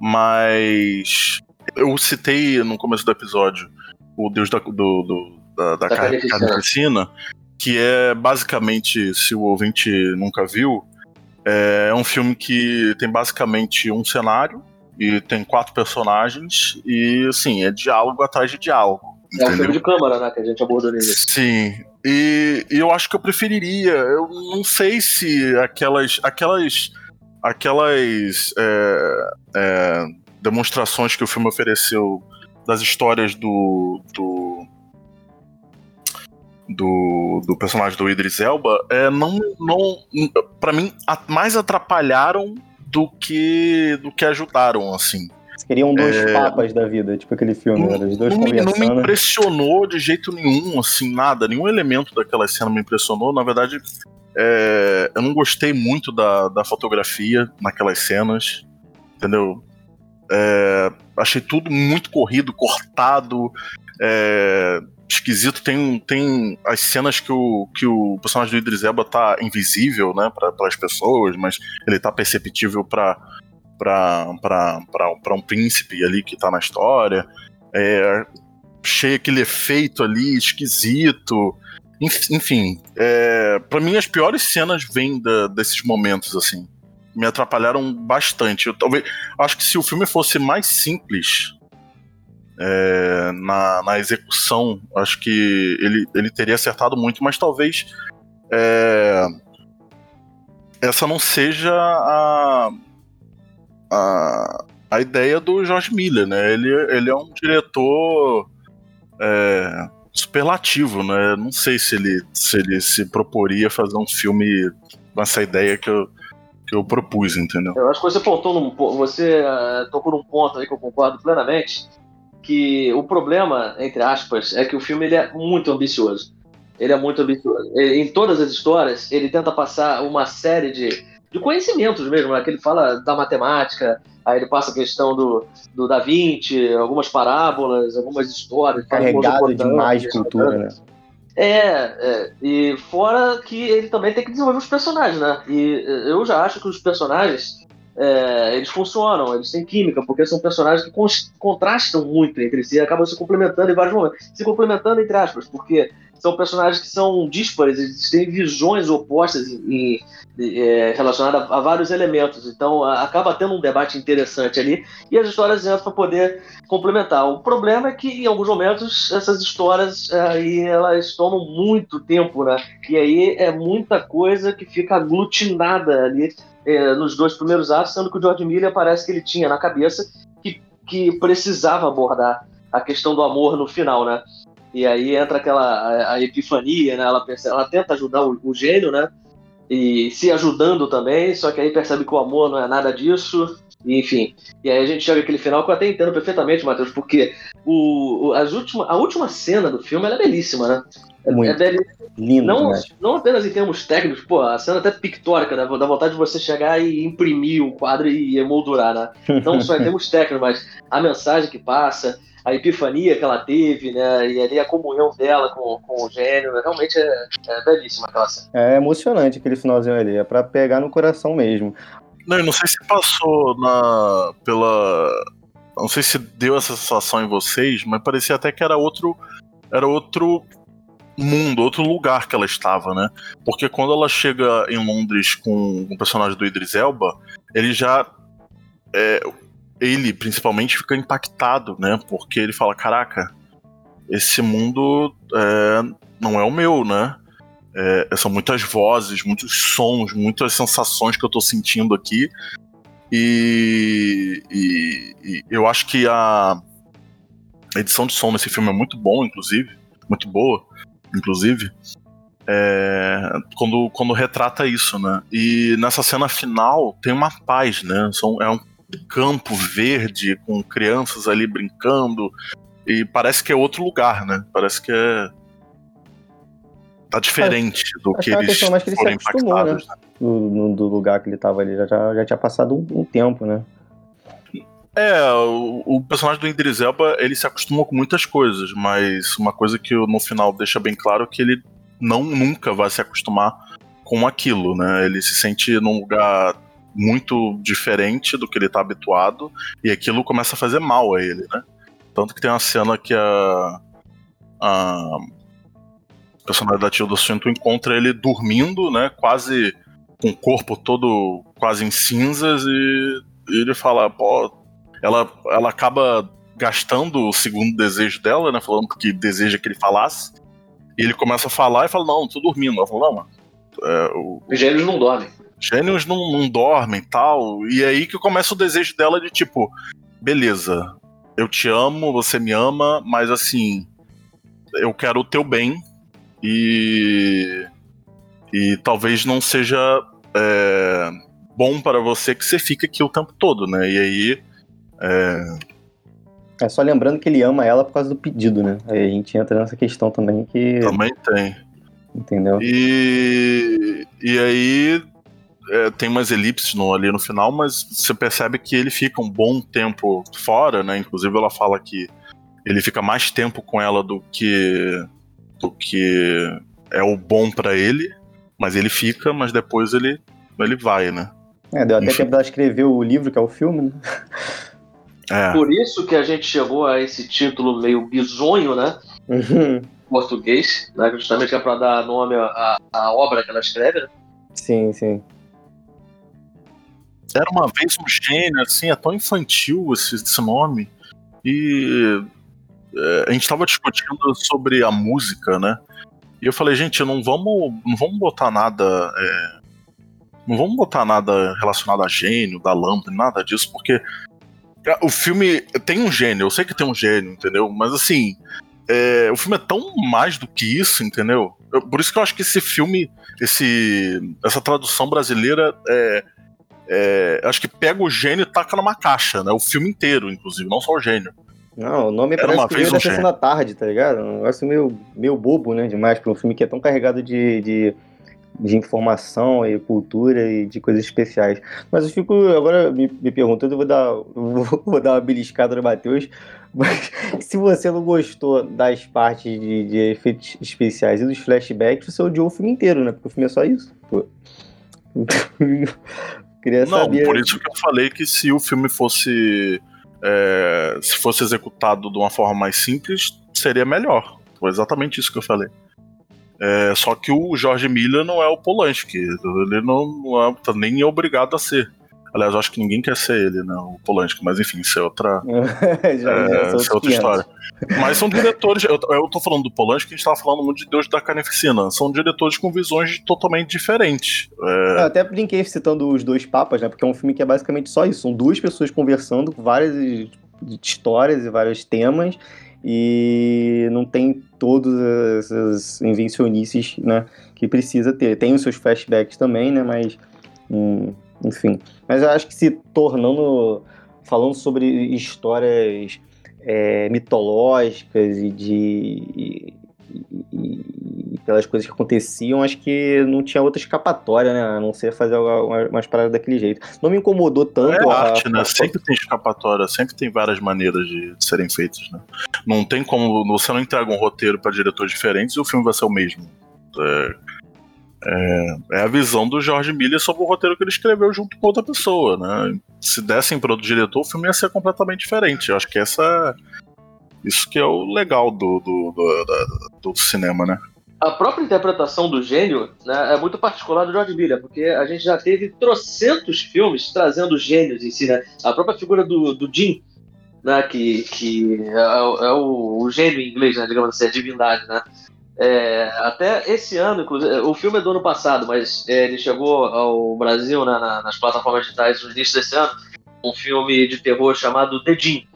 mas eu citei no começo do episódio o Deus da, do, do, da, da, da carnificina, que é basicamente, se o ouvinte nunca viu, é um filme que tem basicamente um cenário e tem quatro personagens e, assim, é diálogo atrás de diálogo. É um filme de câmara, né, que a gente abordou nele. Sim, e, e, eu acho que eu preferiria. Eu não sei se aquelas, aquelas, aquelas é, é, demonstrações que o filme ofereceu das histórias do, do do, do personagem do Idris Elba é, não, não para mim mais atrapalharam do que do que ajudaram, assim. Queriam dois é... papas da vida, tipo aquele filme, não, os dois não me, não me impressionou de jeito nenhum, assim, nada, nenhum elemento daquela cena me impressionou. Na verdade, é... eu não gostei muito da, da fotografia naquelas cenas, entendeu? É... achei tudo muito corrido, cortado. É, esquisito. Tem, tem as cenas que o, que o personagem do Idris Elba tá invisível, né, para as pessoas, mas ele tá perceptível para para um príncipe ali que tá na história. É, cheio aquele efeito ali esquisito. Enfim, é, para mim as piores cenas vêm da, desses momentos assim. Me atrapalharam bastante. Eu talvez acho que se o filme fosse mais simples, é, na, na, execução, acho que ele, ele teria acertado muito, mas talvez é, essa não seja a, a, a ideia do George Miller, né? Ele, ele é um diretor é, superlativo, né? Não sei se ele, se ele se proporia fazer um filme com essa ideia que eu, que eu propus, entendeu? Eu acho que você pontou num, você uh, tocou num ponto aí que eu concordo plenamente, que o problema, entre aspas, é que o filme ele é muito ambicioso. Ele é muito ambicioso. Ele, em todas as histórias, ele tenta passar uma série de, de conhecimentos mesmo, né? que ele fala da matemática, aí ele passa a questão do, do Da Vinci, algumas parábolas, algumas histórias. Carregado demais de cultura, né? É, é, e fora que ele também tem que desenvolver os personagens, né? E eu já acho que os personagens é, eles funcionam, eles têm química, porque são personagens que contrastam muito entre si e acabam se complementando em vários momentos. Se complementando entre aspas, porque são personagens que são díspares, eles têm visões opostas em, em, é, relacionadas a, a, vários elementos. Então a, acaba tendo um debate interessante ali e as histórias entram para poder complementar. O problema é que em alguns momentos essas histórias é, aí elas tomam muito tempo, né? E aí é muita coisa que fica aglutinada ali é, nos dois primeiros atos, sendo que o George Miller parece que ele tinha na cabeça que, que precisava abordar a questão do amor no final, né? E aí entra aquela a, a epifania, né? Ela, pensa, ela tenta ajudar o, o gênio, né? E se ajudando também, só que aí percebe que o amor não é nada disso, enfim. E aí a gente chega aquele final que eu até entendo perfeitamente, Matheus, porque o, as última, a última cena do filme é belíssima, né? É, Muito. É belíssima. Lindo, não, não apenas em termos técnicos, pô, a cena até pictórica, né? dá vontade de você chegar e imprimir o quadro e emoldurar, né? Não só em [laughs] termos técnicos, mas a mensagem que passa, a epifania que ela teve, né? E ali a comunhão dela com, com o gênio, né? realmente é, é belíssima aquela cena. É emocionante aquele finalzinho ali, é pra pegar no coração mesmo. Não, eu não sei se passou na pela não sei se deu essa sensação em vocês, mas parecia até que era outro era outro mundo, outro lugar que ela estava, né? Porque quando ela chega em Londres com o personagem do Idris Elba, ele já é, ele principalmente fica impactado, né? Porque ele fala, caraca, esse mundo é, não é o meu, né? É, são muitas vozes, muitos sons, muitas sensações que eu tô sentindo aqui. E, e, e, eu acho que a edição de som nesse filme é muito bom, inclusive, muito boa, inclusive. É, quando, quando retrata isso, né? E nessa cena final tem uma paz, né? São, é um campo verde com crianças ali brincando e parece que é outro lugar, né? Parece que é tá diferente é, do que, eles mais que ele foram se acostumou, né? né? Do, do, lugar que ele tava ali, já, já tinha passado um, um tempo, né? É, o, o, personagem do Idris Elba, ele se acostumou com muitas coisas, mas uma coisa que no final deixa bem claro é que ele não nunca vai se acostumar com aquilo, né? Ele se sente num lugar muito diferente do que ele tá habituado e aquilo começa a fazer mal a ele, né? Tanto que tem uma cena que a, a da Tilda Swinton encontra ele dormindo, né? Quase com o corpo todo quase em cinzas e, e ele fala, pô, ela, ela acaba gastando o segundo desejo dela, né? Falando que deseja que ele falasse. E ele começa a falar e fala, não, tô dormindo. Ela fala, não, mano. É, o, Os gênios não dormem. Gênios não, não dormem tal. E é aí que começa o desejo dela de tipo, beleza, eu te amo, você me ama, mas assim, eu quero o teu bem, e, e talvez não seja é, bom para você que você fica aqui o tempo todo, né? E aí. É... é só lembrando que ele ama ela por causa do pedido, né? Aí a gente entra nessa questão também que. Também tem. Entendeu? E, e aí é, tem umas elipses no, ali no final, mas você percebe que ele fica um bom tempo fora, né? Inclusive ela fala que ele fica mais tempo com ela do que do que é o bom para ele, mas ele fica, mas depois ele, ele vai, né? É, deu até Enfim. tempo dela escrever o livro, que é o filme, né? É. Por isso que a gente chegou a esse título meio bizonho, né? Uhum. Português, né? justamente é para dar nome à, à, obra que ela escreve, né? Sim, sim. Era uma vez um gênio, assim, é tão infantil esse, esse nome. E é, a gente estava discutindo sobre a música, né? E eu falei, gente, não vamos, não vamos botar nada. É, não vamos botar nada relacionado a gênio, da lâmpada, nada disso, porque o filme tem um gênio, eu sei que tem um gênio, entendeu? Mas assim, é, o filme é tão mais do que isso, entendeu? Eu, por isso que eu acho que esse filme, esse, essa tradução brasileira é, é, acho que pega o gênio e taca numa caixa, né? O filme inteiro, inclusive, não só o gênio. Não, o nome Era parece uma que veio da sessão da tarde, tá ligado? Um negócio meio, meio bobo, né? Demais pra um filme que é tão carregado de, de, de informação e cultura e de coisas especiais. Mas eu fico agora me, me perguntando, eu vou dar, [laughs] vou, vou dar uma beliscada no Matheus. [laughs] Mas se você não gostou das partes de, de efeitos especiais e dos flashbacks, você odiou o filme inteiro, né? Porque o filme é só isso. Pô. [laughs] Queria Não, saber. por isso que eu falei que se o filme fosse. é, se fosse executado de uma forma mais simples, seria melhor. Foi exatamente isso que eu falei. É, só que o Jorge Miller não é o Polanski. Ele não, não é, nem obrigado a ser. Aliás, eu acho que ninguém quer ser ele, né? O Polanski, mas enfim, isso é outra, Já- [laughs] já é, são isso é outra 500. história. Mas são diretores. Eu, eu tô falando do Polanski, a gente tava falando muito de Deus da Carnificina. São diretores com visões totalmente diferentes. É, Eu até brinquei citando os dois papas, né? Porque é um filme que é basicamente só isso. São duas pessoas conversando com várias histórias e vários temas. E não tem todas essas invencionices, né? Que precisa ter. Tem os seus flashbacks também, né? Mas. hum, enfim. Mas eu acho que se tornando. Falando sobre histórias é, mitológicas e de. e- e- e pelas coisas que aconteciam, acho que não tinha outra escapatória, né? A não ser fazer uma- umas paradas daquele jeito. Não me incomodou tanto. É a- arte, né? a- Sempre tem escapatória, sempre tem várias maneiras de, de serem feitas, né? Não tem como. Você não entrega um roteiro para diretores diferentes e o filme vai ser o mesmo. É, é- é a visão do George Miller sobre o roteiro que ele escreveu junto com outra pessoa, né? Se dessem para outro diretor, o filme ia ser completamente diferente. Eu acho que essa. Isso que é o legal do, do, do, do cinema, né? A própria interpretação do gênio né, é muito particular do George Miller, porque a gente já teve trocentos filmes trazendo gênios em si, né? A própria figura do, do Jim, né, que, que é, é o, o gênio em inglês, né, digamos assim, a divindade, né? É, até esse ano, inclusive, o filme é do ano passado, mas é, ele chegou ao Brasil né, na- nas plataformas digitais no início desse ano, um filme de terror chamado The Jim,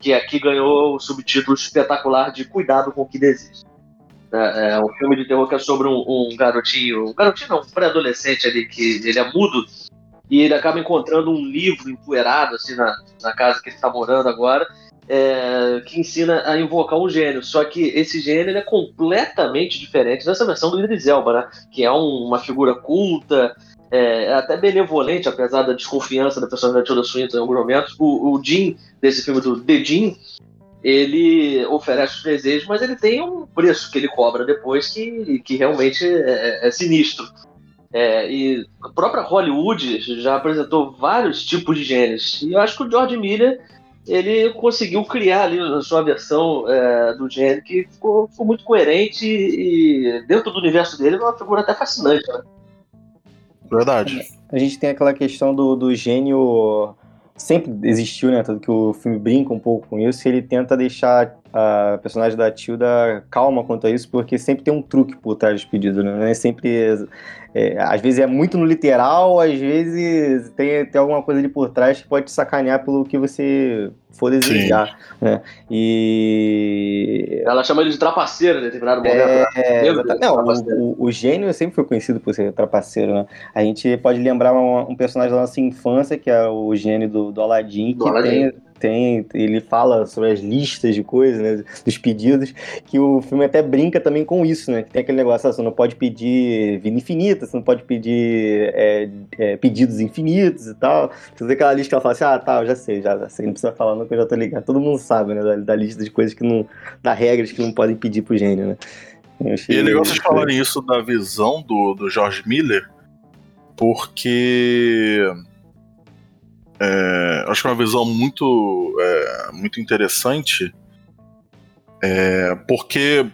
que aqui ganhou o subtítulo espetacular de Cuidado com o que Deseja. É, é um filme de terror que é sobre um, um garotinho, um garotinho não, um pré-adolescente ali que ele é mudo e ele acaba encontrando um livro empoeirado assim na, na casa que ele está morando agora, é, que ensina a invocar um gênio. Só que esse gênio é completamente diferente dessa versão do Idris Elba, né? Que é um- uma figura culta, é, é até benevolente, apesar da desconfiança da personalidade de Tilda Swinton em alguns momentos. O, o Jim, desse filme do The Jim, ele oferece os desejos, mas ele tem um preço que ele cobra depois que, que realmente é, é sinistro. É, e a própria Hollywood já apresentou vários tipos de gênios. E eu acho que o George Miller ele conseguiu criar ali a sua versão é, do gênio que ficou, ficou muito coerente e dentro do universo dele é uma figura até fascinante. Né? Verdade. A gente tem aquela questão do, do gênio. Sempre existiu, né? Tanto que o filme brinca um pouco com isso. E ele tenta deixar a personagem da Tilda calma quanto a isso, porque sempre tem um truque por trás dos pedidos, né? É sempre. é, às vezes é muito no literal, às vezes tem, tem alguma coisa ali por trás que pode te sacanear pelo que você for desejar. Né? E. Ela chama ele de trapaceiro em determinado momento. né? É, Deus, não, o, o- o gênio sempre foi conhecido por ser trapaceiro, né? A gente pode lembrar um, um personagem da nossa infância, que é o gênio do, do Aladdin, Do que Aladdin. tem, tem. Ele fala sobre as listas de coisas, né? Dos pedidos, que o filme até brinca também com isso, né? Que tem aquele negócio, ah, você não pode pedir vida infinita, você não pode pedir é, é, pedidos infinitos e tal. Você vê aquela lista que ela fala assim, ah, tá, eu já sei, já, já sei, não precisa falar não, que eu já tô ligado. Todo mundo sabe, né? Da, da lista de coisas que não. da regras que não podem pedir pro gênio, né? E é legal vocês falarem isso da visão do, do George Miller, porque é, acho que é uma visão muito, é, muito interessante, é, porque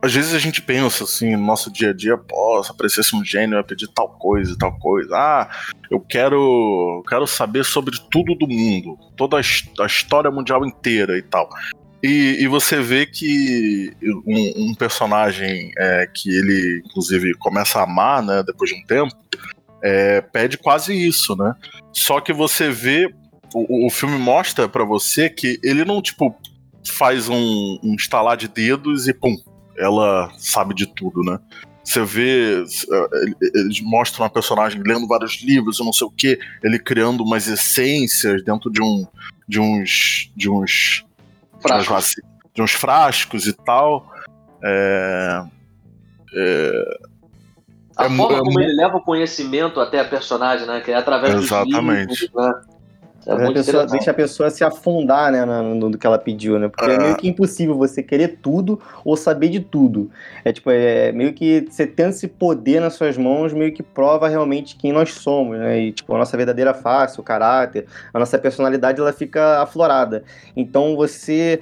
às vezes a gente pensa assim, no nosso dia a dia, pô, se aparecesse um gênio, eu ia pedir tal coisa e tal coisa. Ah, eu quero, quero saber sobre tudo do mundo, toda a história mundial inteira e tal. E, e você vê que um, um personagem é, que ele, inclusive, começa a amar, né, depois de um tempo, é, pede quase isso, né? Só que você vê, o, o filme mostra pra você que ele não, tipo, faz um, um estalar de dedos e pum, ela sabe de tudo, né? você vê, eles mostram a personagem lendo vários livros, não sei o que, ele criando umas essências dentro de um de uns de uns frascos, de uns frascos e tal. É, é, a é, forma é, como ele leva o conhecimento até a personagem, né? Que é através exatamente. dos livros, né? É a pessoa, deixa a pessoa se afundar né, no, no que ela pediu, né? Porque é. é meio que impossível você querer tudo ou saber de tudo. É tipo, é meio que você tendo esse poder nas suas mãos, meio que prova realmente quem nós somos, né? E tipo, a nossa verdadeira face, o caráter, a nossa personalidade, ela fica aflorada. Então você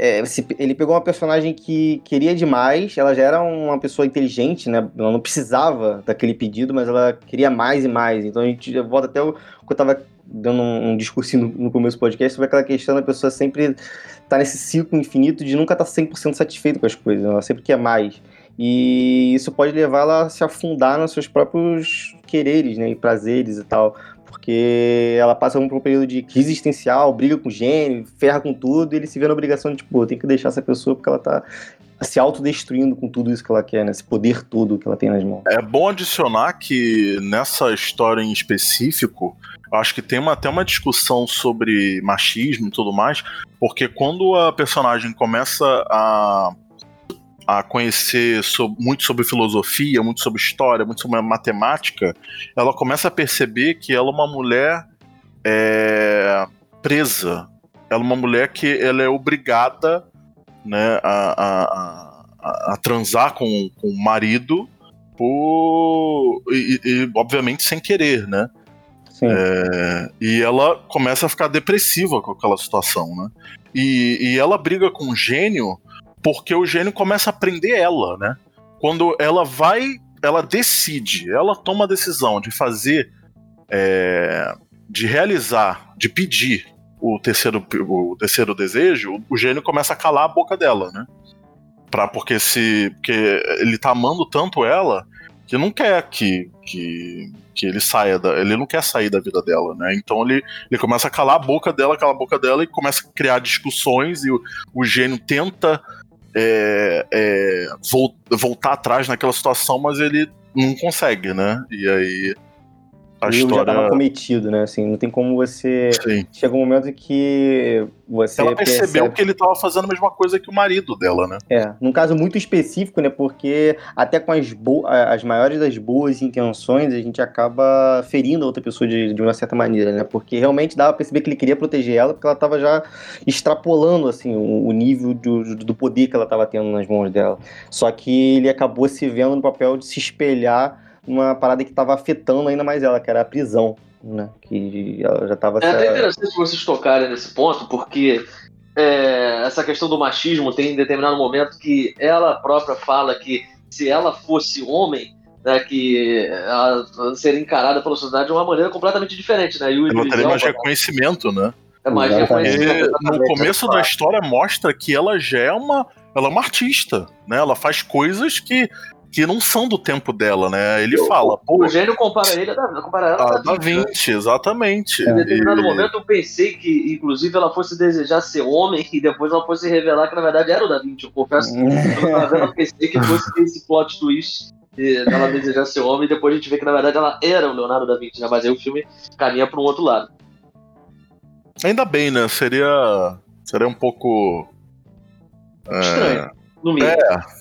é, ele pegou uma personagem que queria demais, ela já era uma pessoa inteligente, né? Ela não precisava daquele pedido, mas ela queria mais e mais. Então a gente volta até o que eu tava dando um, um no, no, começo do podcast sobre aquela questão da pessoa sempre tá nesse ciclo infinito de nunca estar tá 100% satisfeito com as coisas, ela sempre quer mais. E isso pode levar ela a se afundar nos seus próprios quereres, né, e prazeres e tal, porque ela passa por um período de crise existencial, briga com o gênio, ferra com tudo, e ele se vê na obrigação de, tipo, tem que deixar essa pessoa porque ela tá se autodestruindo com tudo isso que ela quer, né? Esse poder todo que ela tem nas mãos. É bom adicionar que nessa história em específico, acho que tem uma, até uma discussão sobre machismo e tudo mais, porque quando a personagem começa a, a conhecer muito sobre filosofia, muito sobre história, muito sobre matemática, ela começa a perceber que ela é uma mulher é, presa. Ela é uma mulher que ela é obrigada né, a, a, a, a transar com, com o marido por, e, e, obviamente sem querer, né? É, e ela começa a ficar depressiva com aquela situação, né? E, e ela briga com o gênio porque o gênio começa a prender ela, né? Quando ela vai, ela decide, ela toma a decisão de fazer, é, de realizar, de pedir o terceiro, o terceiro desejo, o gênio começa a calar a boca dela, né? Pra, porque se porque ele tá amando tanto ela que não quer que, que, que ele saia da, ele não quer sair da vida dela, né? Então ele, ele começa a calar a boca dela, calar a boca dela e começa a criar discussões e o, o gênio tenta é, é, voltar atrás naquela situação, mas ele não consegue, né? E aí a história... já estava cometido, né? Assim, não tem como você. Sim. Chega um momento que você. Ela percebeu percebe... que ele estava fazendo a mesma coisa que o marido dela, né? É, num caso muito específico, né? Porque até com as, bo... as maiores das boas intenções, a gente acaba ferindo a outra pessoa de, de uma certa maneira, né? Porque realmente dava pra perceber que ele queria proteger ela, porque ela estava já extrapolando, assim, o, o nível do, do poder que ela estava tendo nas mãos dela. Só que ele acabou se vendo no papel de se espelhar uma parada que estava afetando ainda mais ela, que era a prisão, né? Que ela já estava. É até interessante vocês tocarem nesse ponto, porque é, essa questão do machismo tem em determinado momento que ela própria fala que se ela fosse homem, né, que ela seria encarada pela sociedade de uma maneira completamente diferente, né? E o ela teria mais reconhecimento, né? É mais reconhecimento. No começo da história mostra que ela já é uma, ela é uma artista, né? Ela faz coisas que que não são do tempo dela, né? Ele fala. Pô, o gênio compara ele a compara ela a Da Vinci, exatamente. Em determinado e... momento eu pensei que, inclusive, ela fosse desejar ser homem e depois ela fosse revelar que na verdade era o Da Vinci. Eu confesso [laughs] que eu pensei que fosse ter esse plot twist dela desejar ser homem e depois a gente vê que na verdade ela era o Leonardo da Vinci, né? Mas aí o filme caminha para um outro lado. Ainda bem, né? Seria. Seria um pouco. Estranho. É... No mínimo. É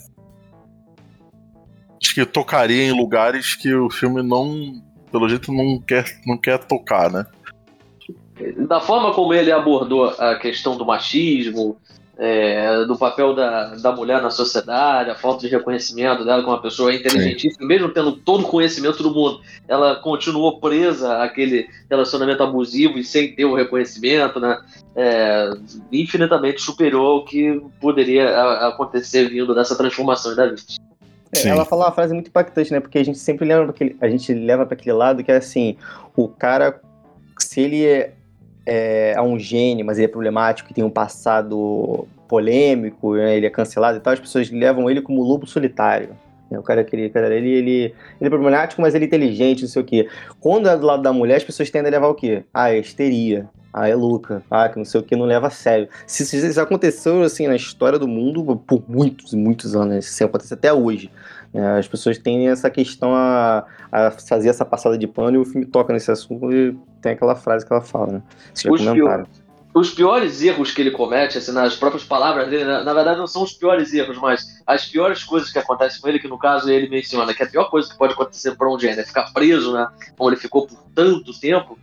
que tocaria em lugares que o filme não, pelo jeito, não quer, não quer tocar, né? Da forma como ele abordou a questão do machismo, é, do papel da, da mulher na sociedade, a falta de reconhecimento dela como uma pessoa inteligentíssima, Sim. mesmo tendo todo o conhecimento do mundo, ela continuou presa àquele relacionamento abusivo e sem ter o reconhecimento, né? É, infinitamente superior ao que poderia acontecer vindo dessa transformação da vida. É, ela fala uma frase muito impactante, né? Porque a gente sempre lembra aquele, a gente leva para aquele lado que é assim, o cara, se ele é, é, é, um gênio, mas ele é problemático, tem um passado polêmico, né? ele é cancelado e tal, as pessoas levam ele como lobo solitário. Né? O cara, aquele cara ele, ele, ele é problemático, mas ele é inteligente, não sei o quê. Quando é do lado da mulher, as pessoas tendem a levar o quê? Ah, é histeria. Ah, é louca. Ah, que não sei o que, não leva a sério. Se isso aconteceu, assim, na história do mundo por muitos e muitos anos, né? isso acontece até hoje. É, as pessoas têm essa questão a, a, fazer essa passada de pano e o filme toca nesse assunto e tem aquela frase que ela fala, né? Os, pior, os piores erros que ele comete, assim, nas próprias palavras dele, na, na, verdade não são os piores erros, mas as piores coisas que acontecem com ele, que no caso ele menciona que a pior coisa que pode acontecer para um gênero é ficar preso, né? Como ele ficou por tanto tempo,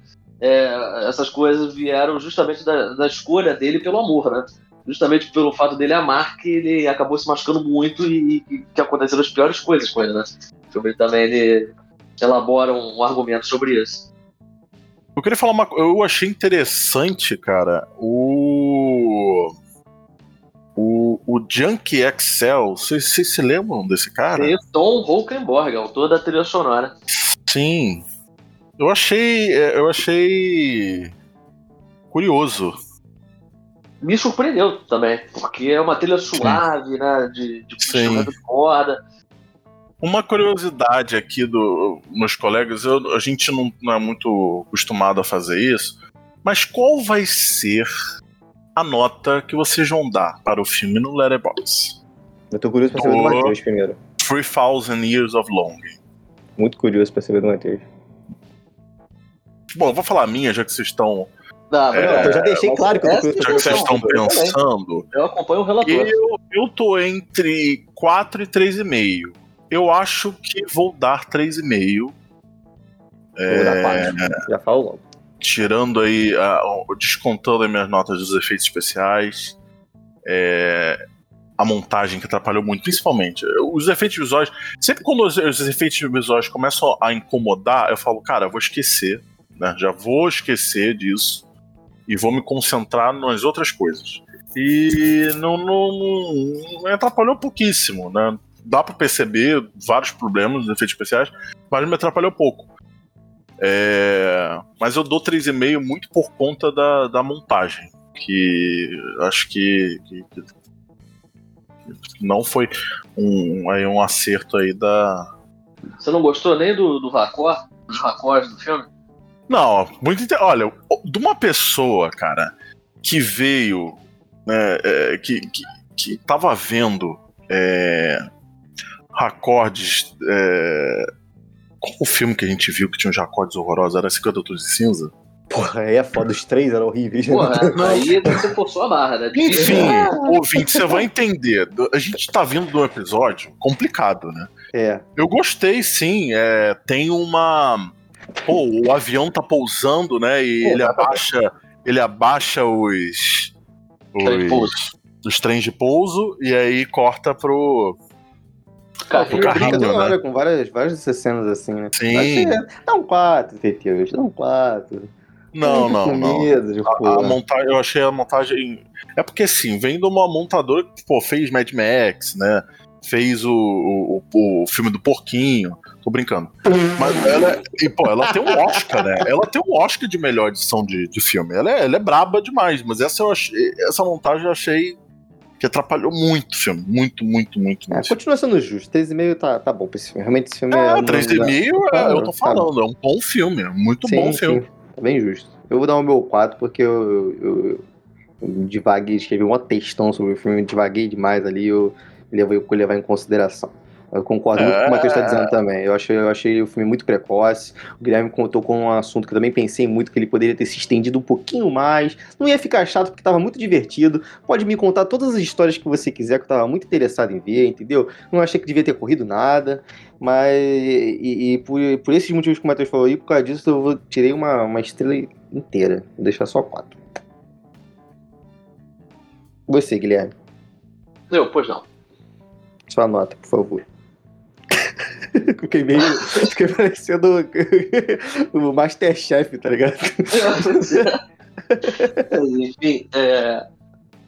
é, essas coisas vieram justamente da, da escolha dele pelo amor, né? justamente pelo fato dele amar que ele acabou se machucando muito e, e que aconteceram as piores coisas com ele, né? O filme também ele elabora um, um argumento sobre isso. Eu queria falar uma Eu achei interessante, cara, o. O, o Junkie Excel. Vocês, vocês se lembram desse cara? E Tom Holkenborg, autor da trilha sonora. Sim. Eu achei. Eu achei. Curioso me surpreendeu também, porque é uma trilha suave, Sim. né? De, de de corda. Uma curiosidade aqui dos meus colegas, eu, a gente não, não, é muito acostumado a fazer isso, mas qual vai ser a nota que vocês vão dar para o filme no Letterboxd? Eu tô curioso pra saber do Matheus primeiro. 3000 Years of Longing. Muito curioso pra saber do Matheus. Bom, eu vou falar a minha, já que vocês estão não, é, eu já deixei claro que eu tô Já que vocês estão pensando. Eu acompanho o relator. Eu, eu tô entre 4 e 3,5. Eu acho que vou dar 3,5. É, já falo logo. Tirando aí, uh, descontando as minhas notas dos efeitos especiais. É, a montagem que atrapalhou muito, principalmente. Os efeitos visuais. Sempre quando os, os efeitos visuais começam a incomodar, eu falo, cara, eu vou esquecer. Né? Já vou esquecer disso e vou me concentrar nas outras coisas. E não, não, não atrapalhou pouquíssimo, né? Dá para perceber vários problemas nos efeitos especiais, mas me atrapalhou pouco. É... Mas eu dou 3,5 muito por conta da, da montagem, que acho que, que, que não foi um, aí um acerto aí da. Você não gostou nem do, do racor, dos racores do filme? Não, muito inter... Olha, de uma pessoa, cara, que veio, né, é, que, que, que tava vendo é, racordes. É, qual o filme que a gente viu que tinha uns racordes horrorosos? Era 50 Tons de Cinza? Porra, aí é foda, os três eram horríveis. Porra, [laughs] aí você forçou a barra, né? Enfim, [laughs] ouvinte, você vai entender. A gente tá vindo de um episódio complicado, né? É. Eu gostei, sim. É, tem uma Pô, o avião tá pousando, né? E Pô, ele abaixa. Ele abaixa os. Os, os trens de pouso e aí corta pro. Carrinho, carrinho né? hora, com várias, várias cenas assim, né? Sim. Dá um 4, Teteu, dá um 4. Não, não, não. Medo, a, a montagem, eu achei a montagem. É porque assim, vem de uma montadora que pô, fez Mad Max, né? Fez o, o, o filme do Porquinho. Tô brincando. Mas ela, e, pô, ela tem um Oscar, né? Ela tem um Oscar de melhor edição de, de filme. Ela é, ela é braba demais, mas essa, eu achei, essa montagem eu achei que atrapalhou muito o filme. Muito, muito, muito. É, continua sendo justo. 3,5 tá, tá bom pra esse filme. Realmente esse filme é. É, 3,5 é, eu tô falando. É um bom filme. É muito sim, bom filme. Sim, tá bem justo. Eu vou dar o meu 4 porque eu, eu, eu divaguei, escrevi uma textão sobre o filme, divaguei demais ali. Eu levei, eu levar em consideração. Eu concordo muito com o Matheus está dizendo também. Eu achei, eu achei o filme muito precoce. O Guilherme contou com um assunto que eu também pensei muito que ele poderia ter se estendido um pouquinho mais. Não ia ficar chato porque estava muito divertido. Pode me contar todas as histórias que você quiser, que eu estava muito interessado em ver, entendeu? Não achei que devia ter corrido nada. Mas. E, e por, por esses motivos que o Matheus falou aí, por causa disso, eu vou, tirei uma, uma estrela inteira. Vou deixar só quatro. Você, Guilherme. Eu, pois não. Sua nota, por favor. [laughs] Fiquei meio. Fiquei parecendo [laughs] o Masterchef, tá ligado? [laughs] Enfim, é...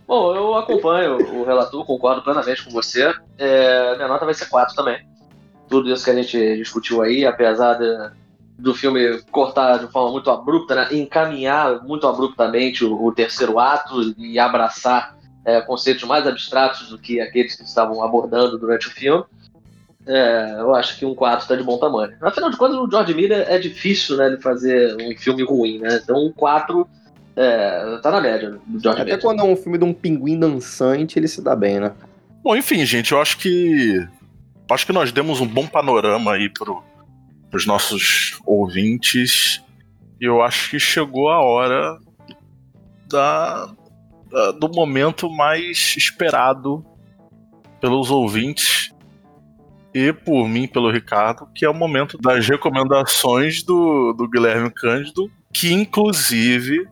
Bom, eu acompanho o relator, concordo plenamente com você. É... Minha nota vai ser 4 também. Tudo isso que a gente discutiu aí, apesar de, do filme cortar de forma muito abrupta, né? encaminhar muito abruptamente o, o terceiro ato e abraçar é, conceitos mais abstratos do que aqueles que estavam abordando durante o filme. É, eu acho que um 4 está de bom tamanho. Afinal de contas, o George Miller é difícil né, de fazer um filme ruim, né? Então um 4 é, tá na média do George Até Miller. quando é um filme de um pinguim dançante, ele se dá bem, né? Bom, enfim, gente, eu acho que acho que nós demos um bom panorama aí pro, pros nossos ouvintes. E eu acho que chegou a hora da, da, do momento mais esperado pelos ouvintes e por mim, pelo Ricardo, que é o momento das recomendações do, do Guilherme Cândido, que inclusive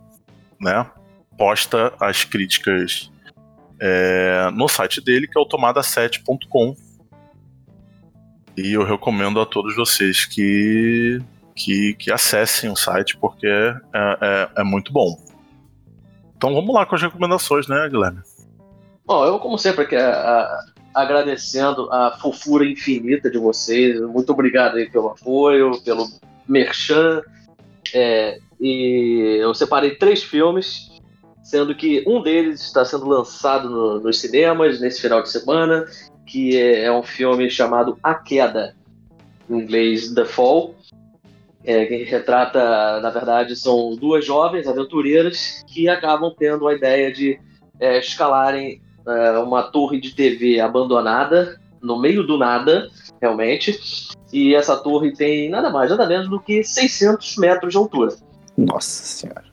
né, posta as críticas é, no site dele, que é o tomada7.com. E eu recomendo a todos vocês que, que, que acessem o site, porque é, é, é muito bom. Então vamos lá com as recomendações, né, Guilherme? Bom, eu, como sempre, que, a, agradecendo a fofura infinita de vocês. Muito obrigado aí pelo apoio, pelo merchan. É, e eu separei três filmes, sendo que um deles está sendo lançado no, nos cinemas nesse final de semana, que é, é, um filme chamado A Queda, em inglês The Fall, é, que retrata, na verdade, são duas jovens aventureiras que acabam tendo a ideia de é, escalarem é, uma torre de TV abandonada, no meio do nada, realmente, e essa torre tem nada mais, nada menos do que 600 metros de altura. Nossa Senhora.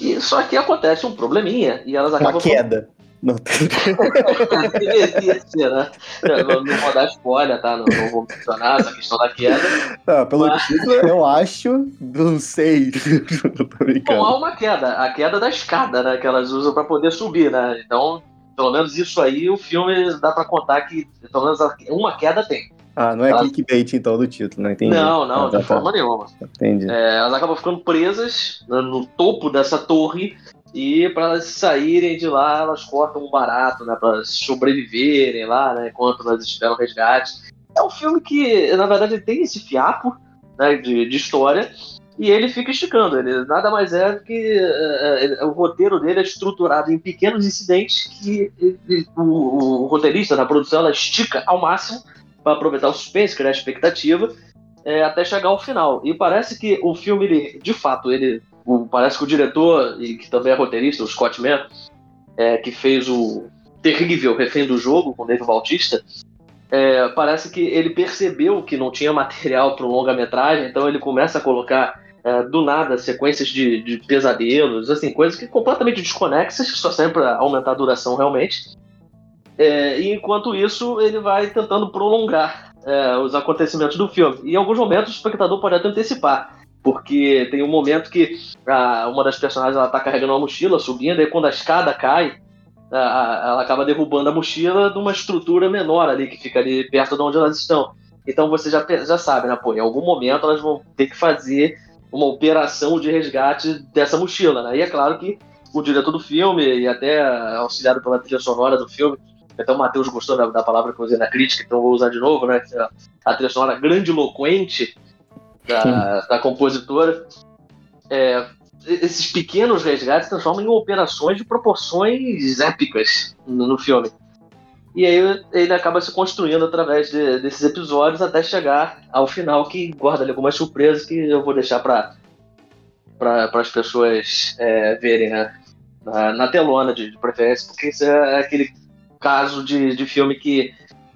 E, só que acontece um probleminha e elas acabam. Uma queda. Não Deveria [laughs] ser, né? Não, não vou dar spoiler, tá? Não, não vou mencionar essa questão da queda. Não, pelo mas... título, eu acho, não sei. [laughs] Bom, há uma queda, a queda da escada, né? Que elas usam para poder subir, né? Então, pelo menos isso aí, o filme dá para contar que pelo menos uma queda tem. Ah, não é elas... clickbait então do título, não entendi. Não, não, ah, de tá, forma tá. nenhuma. Entendi. É, elas acabam ficando presas no topo dessa torre e para elas saírem de lá, elas cortam um barato, né, para sobreviverem lá, né, enquanto elas esperam resgate. É um filme que, na verdade, tem esse fiapo né, de, de história, e ele fica esticando. Ele nada mais é do que uh, o roteiro dele é estruturado em pequenos incidentes que ele, o, o, roteirista na produção ela estica ao máximo para aproveitar o suspense, criar expectativa é, até chegar ao final. E parece que o filme, ele, de fato, ele o, parece que o diretor e que também é roteirista, o Scott Mann, é, que fez o terrível Refém do Jogo com Dave Bautista, é, parece que ele percebeu que não tinha material para um longa-metragem, então ele começa a colocar é, do nada sequências de, de, pesadelos, assim, coisas que completamente desconexas, que só servem para aumentar a duração realmente. É, e enquanto isso, ele vai tentando prolongar é, os acontecimentos do filme. E em alguns momentos o espectador pode até antecipar, porque tem um momento que a, uma das personagens ela tá carregando uma mochila, subindo, e quando a escada cai, a, ela acaba derrubando a mochila de uma estrutura menor ali, que fica ali perto de onde elas estão. Então você já, já sabe, né? Pô, em algum momento elas vão ter que fazer uma operação de resgate dessa mochila, né? E é claro que o diretor do filme, e até auxiliado pela trilha sonora do filme, até o Matheus gostou da, da, palavra que eu usei na crítica, então vou usar de novo, né? A trilha sonora grandiloquente da, da compositora. É, esses pequenos resgates transformam em operações de proporções épicas no, no filme. E aí ele acaba se construindo através de, desses episódios até chegar ao final, que guarda ali algumas surpresas que eu vou deixar para para as pessoas é, verem né? na, na telona de, de, preferência, porque isso é aquele caso de, de filme que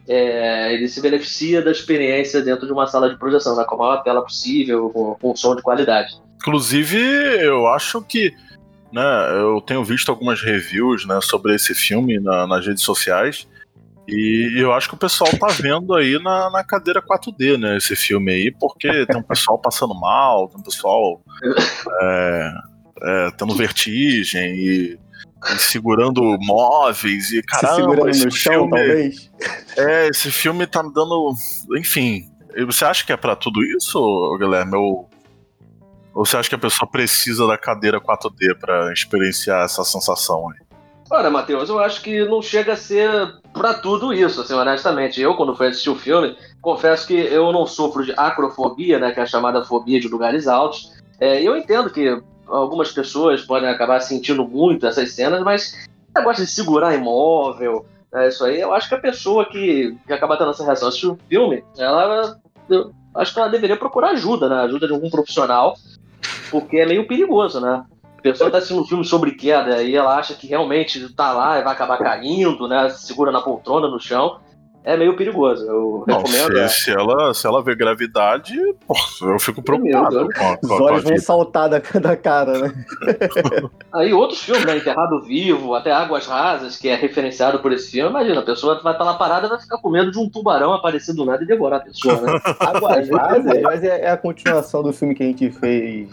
é, ele se beneficia da experiência dentro de uma sala de projeção, né, com a maior tela possível, com, com som de qualidade. Inclusive, eu acho que né, eu tenho visto algumas reviews né, sobre esse filme na, nas redes sociais e eu acho que o pessoal tá vendo aí na, na cadeira 4D, né, esse filme aí, porque tem um pessoal passando mal, tem um pessoal é, é, tendo vertigem e, e, segurando móveis e caramba. Se segurando esse no chão, filme, talvez. É, esse filme tá me dando. Enfim. Você acha que é para tudo isso, Guilherme? Ou, ou você acha que a pessoa precisa da cadeira 4D para experienciar essa sensação aí? Olha, Matheus, eu acho que não chega a ser para tudo isso, assim, honestamente. Eu, quando fui assistir o filme, confesso que eu não sofro de acrofobia, né, que é a chamada fobia de lugares altos. É, eu entendo que algumas pessoas podem acabar sentindo muito essas cenas, mas negócio de segurar imóvel, é, isso aí, eu acho que a pessoa que, que acaba tendo essa reação assistir o filme, ela. Eu acho que ela deveria procurar ajuda, né? Ajuda de algum profissional, porque é meio perigoso, né? Pessoa tá assistindo um filme sobre queda e ela acha que realmente tá lá e vai acabar caindo, né? Se segura na poltrona, no chão. É meio perigoso. Eu Não, recomendo. se, é. se ela, se ela vê gravidade, eu fico preocupado com Os olhos vão saltar da, da cara, né? [laughs] Aí outros filmes, né? Enterrado Vivo, até Águas Rasas, que é referenciado por esse filme. Imagina, a pessoa vai estar lá parada e vai ficar com medo de um tubarão aparecer do nada e devorar a pessoa, né? [laughs] Águas Rasas, mas é, é a continuação do filme que a gente fez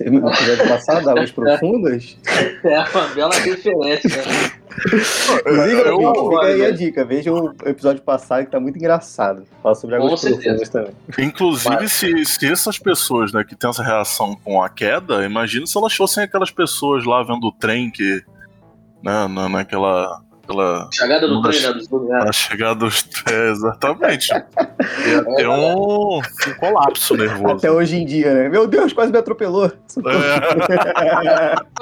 no episódio passado, Águas [laughs] Profundas. É uma bela referência. né? [laughs] Inclusive, Eu- ouvinte, fica aí a dica, veja o episódio passado que tá muito engraçado. Fala sobre Águas. Profundas também. Inclusive, se, se essas pessoas né, que têm essa reação com a queda, imagina se elas fossem aquelas pessoas lá vendo o trem que. Né, na, naquela. Aquela, Chegada do trem, né? A chegada dos. [laughs] É, exatamente. [laughs] Ia ter um, um colapso nervoso. Até hoje em dia, né? Meu Deus, quase me atropelou. É,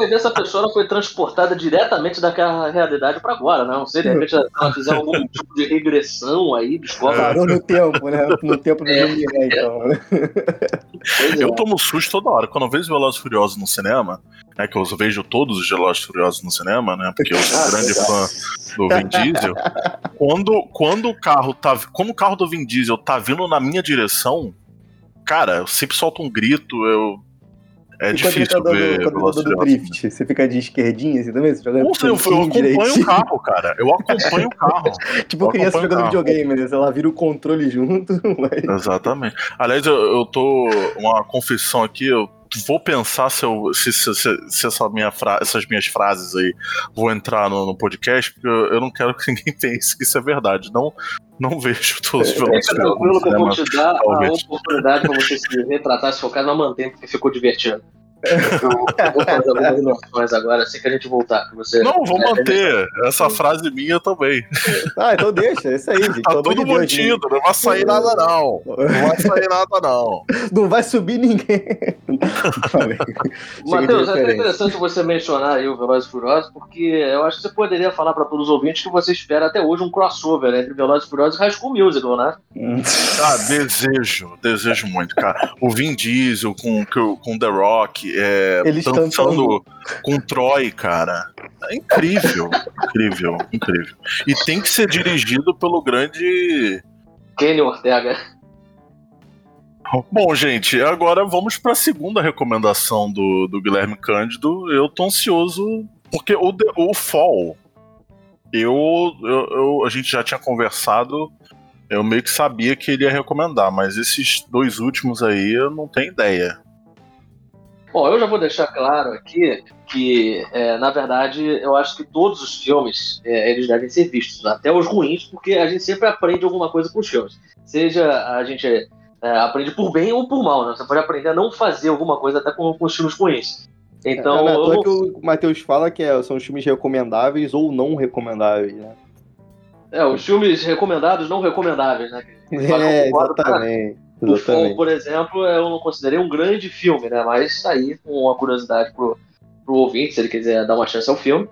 [laughs] essa pessoa foi transportada diretamente daquela realidade pra agora, né? Não sei, de repente ela fizer algum tipo de regressão aí, descobre. Parou no tempo, né? No tempo do É. filme, né? Então, é. eu tomo susto toda hora. Quando eu vejo Velozes e Furiosos no cinema, né, que eu vejo todos os Velozes Furiosos no cinema, né? Porque eu sou Ah, grande fã do Vin Diesel. quando, quando o carro tá. Como o carro do Vin Diesel tá vindo na minha direção, cara, eu sempre solto um grito, eu. É E difícil quando ele ver tá dando, quando tá dando drift, você fica de esquerdinha assim também? Você joga Não sei, eu, eu acompanho o carro, cara. Eu acompanho o carro. [laughs] Tipo Eu criança jogando carro. videogame, né? Ela vira o controle junto, [laughs] mas... Exatamente. Aliás, eu, eu tô. Uma confissão aqui, eu vou pensar se, eu, se, se, se- essa minha fra- essas minhas frases aí vão entrar no, no podcast, porque eu, eu não quero que [laughs] ninguém pense que isso é verdade. Não, não vejo todos os Velozes e Fica tranquilo que eu vou te dar a oportunidade pra você se retratar, se caso, mas mantém, porque ficou divertido. Eu, eu vou fazer algumas agora, assim que a gente voltar. Que você, Não, vou É, manter essa frase minha também. Ah, então deixa, é isso aí, gente. Tá tudo de mantido, não vai sair nada não. Não vai sair nada não. Não vai subir ninguém. [laughs] Matheus, de é interessante você mencionar aí o Velozes e Furiosos, porque eu acho que você poderia falar pra todos os ouvintes que você espera até hoje um crossover entre Velozes e Furiosos e High School Musical, né? Ah, desejo, desejo muito, cara. O Vin Diesel com, com com The Rock, é, Eles dançando com Troy, cara. É incrível, incrível, incrível. E tem que ser dirigido pelo grande. Kenny Ortega. Bom, gente, agora vamos para a segunda recomendação do, do Guilherme Cândido. Eu tô ansioso, porque o, The- o Fall, eu, eu, eu- a gente já tinha conversado, eu meio que sabia que ele ia recomendar, mas esses dois últimos aí eu não tenho ideia. Bom, eu já vou deixar claro aqui que, é, na verdade, eu acho que todos os filmes é, eles devem ser vistos, até os ruins, porque a gente sempre aprende alguma coisa com os filmes. Seja a gente é, aprende por bem ou por mal, né? Você pode aprender a não fazer alguma coisa até com, com os filmes ruins. Então, é, é eu que o Matheus fala que é- são os filmes recomendáveis ou não recomendáveis, né? é, os filmes recomendados, não recomendáveis, né? [laughs] É, concordo, exatamente. O Fall, Exatamente. por exemplo, eu não considerei um grande filme, né? Mas tá aí com uma curiosidade pro, pro ouvinte, se ele quiser dar uma chance ao filme.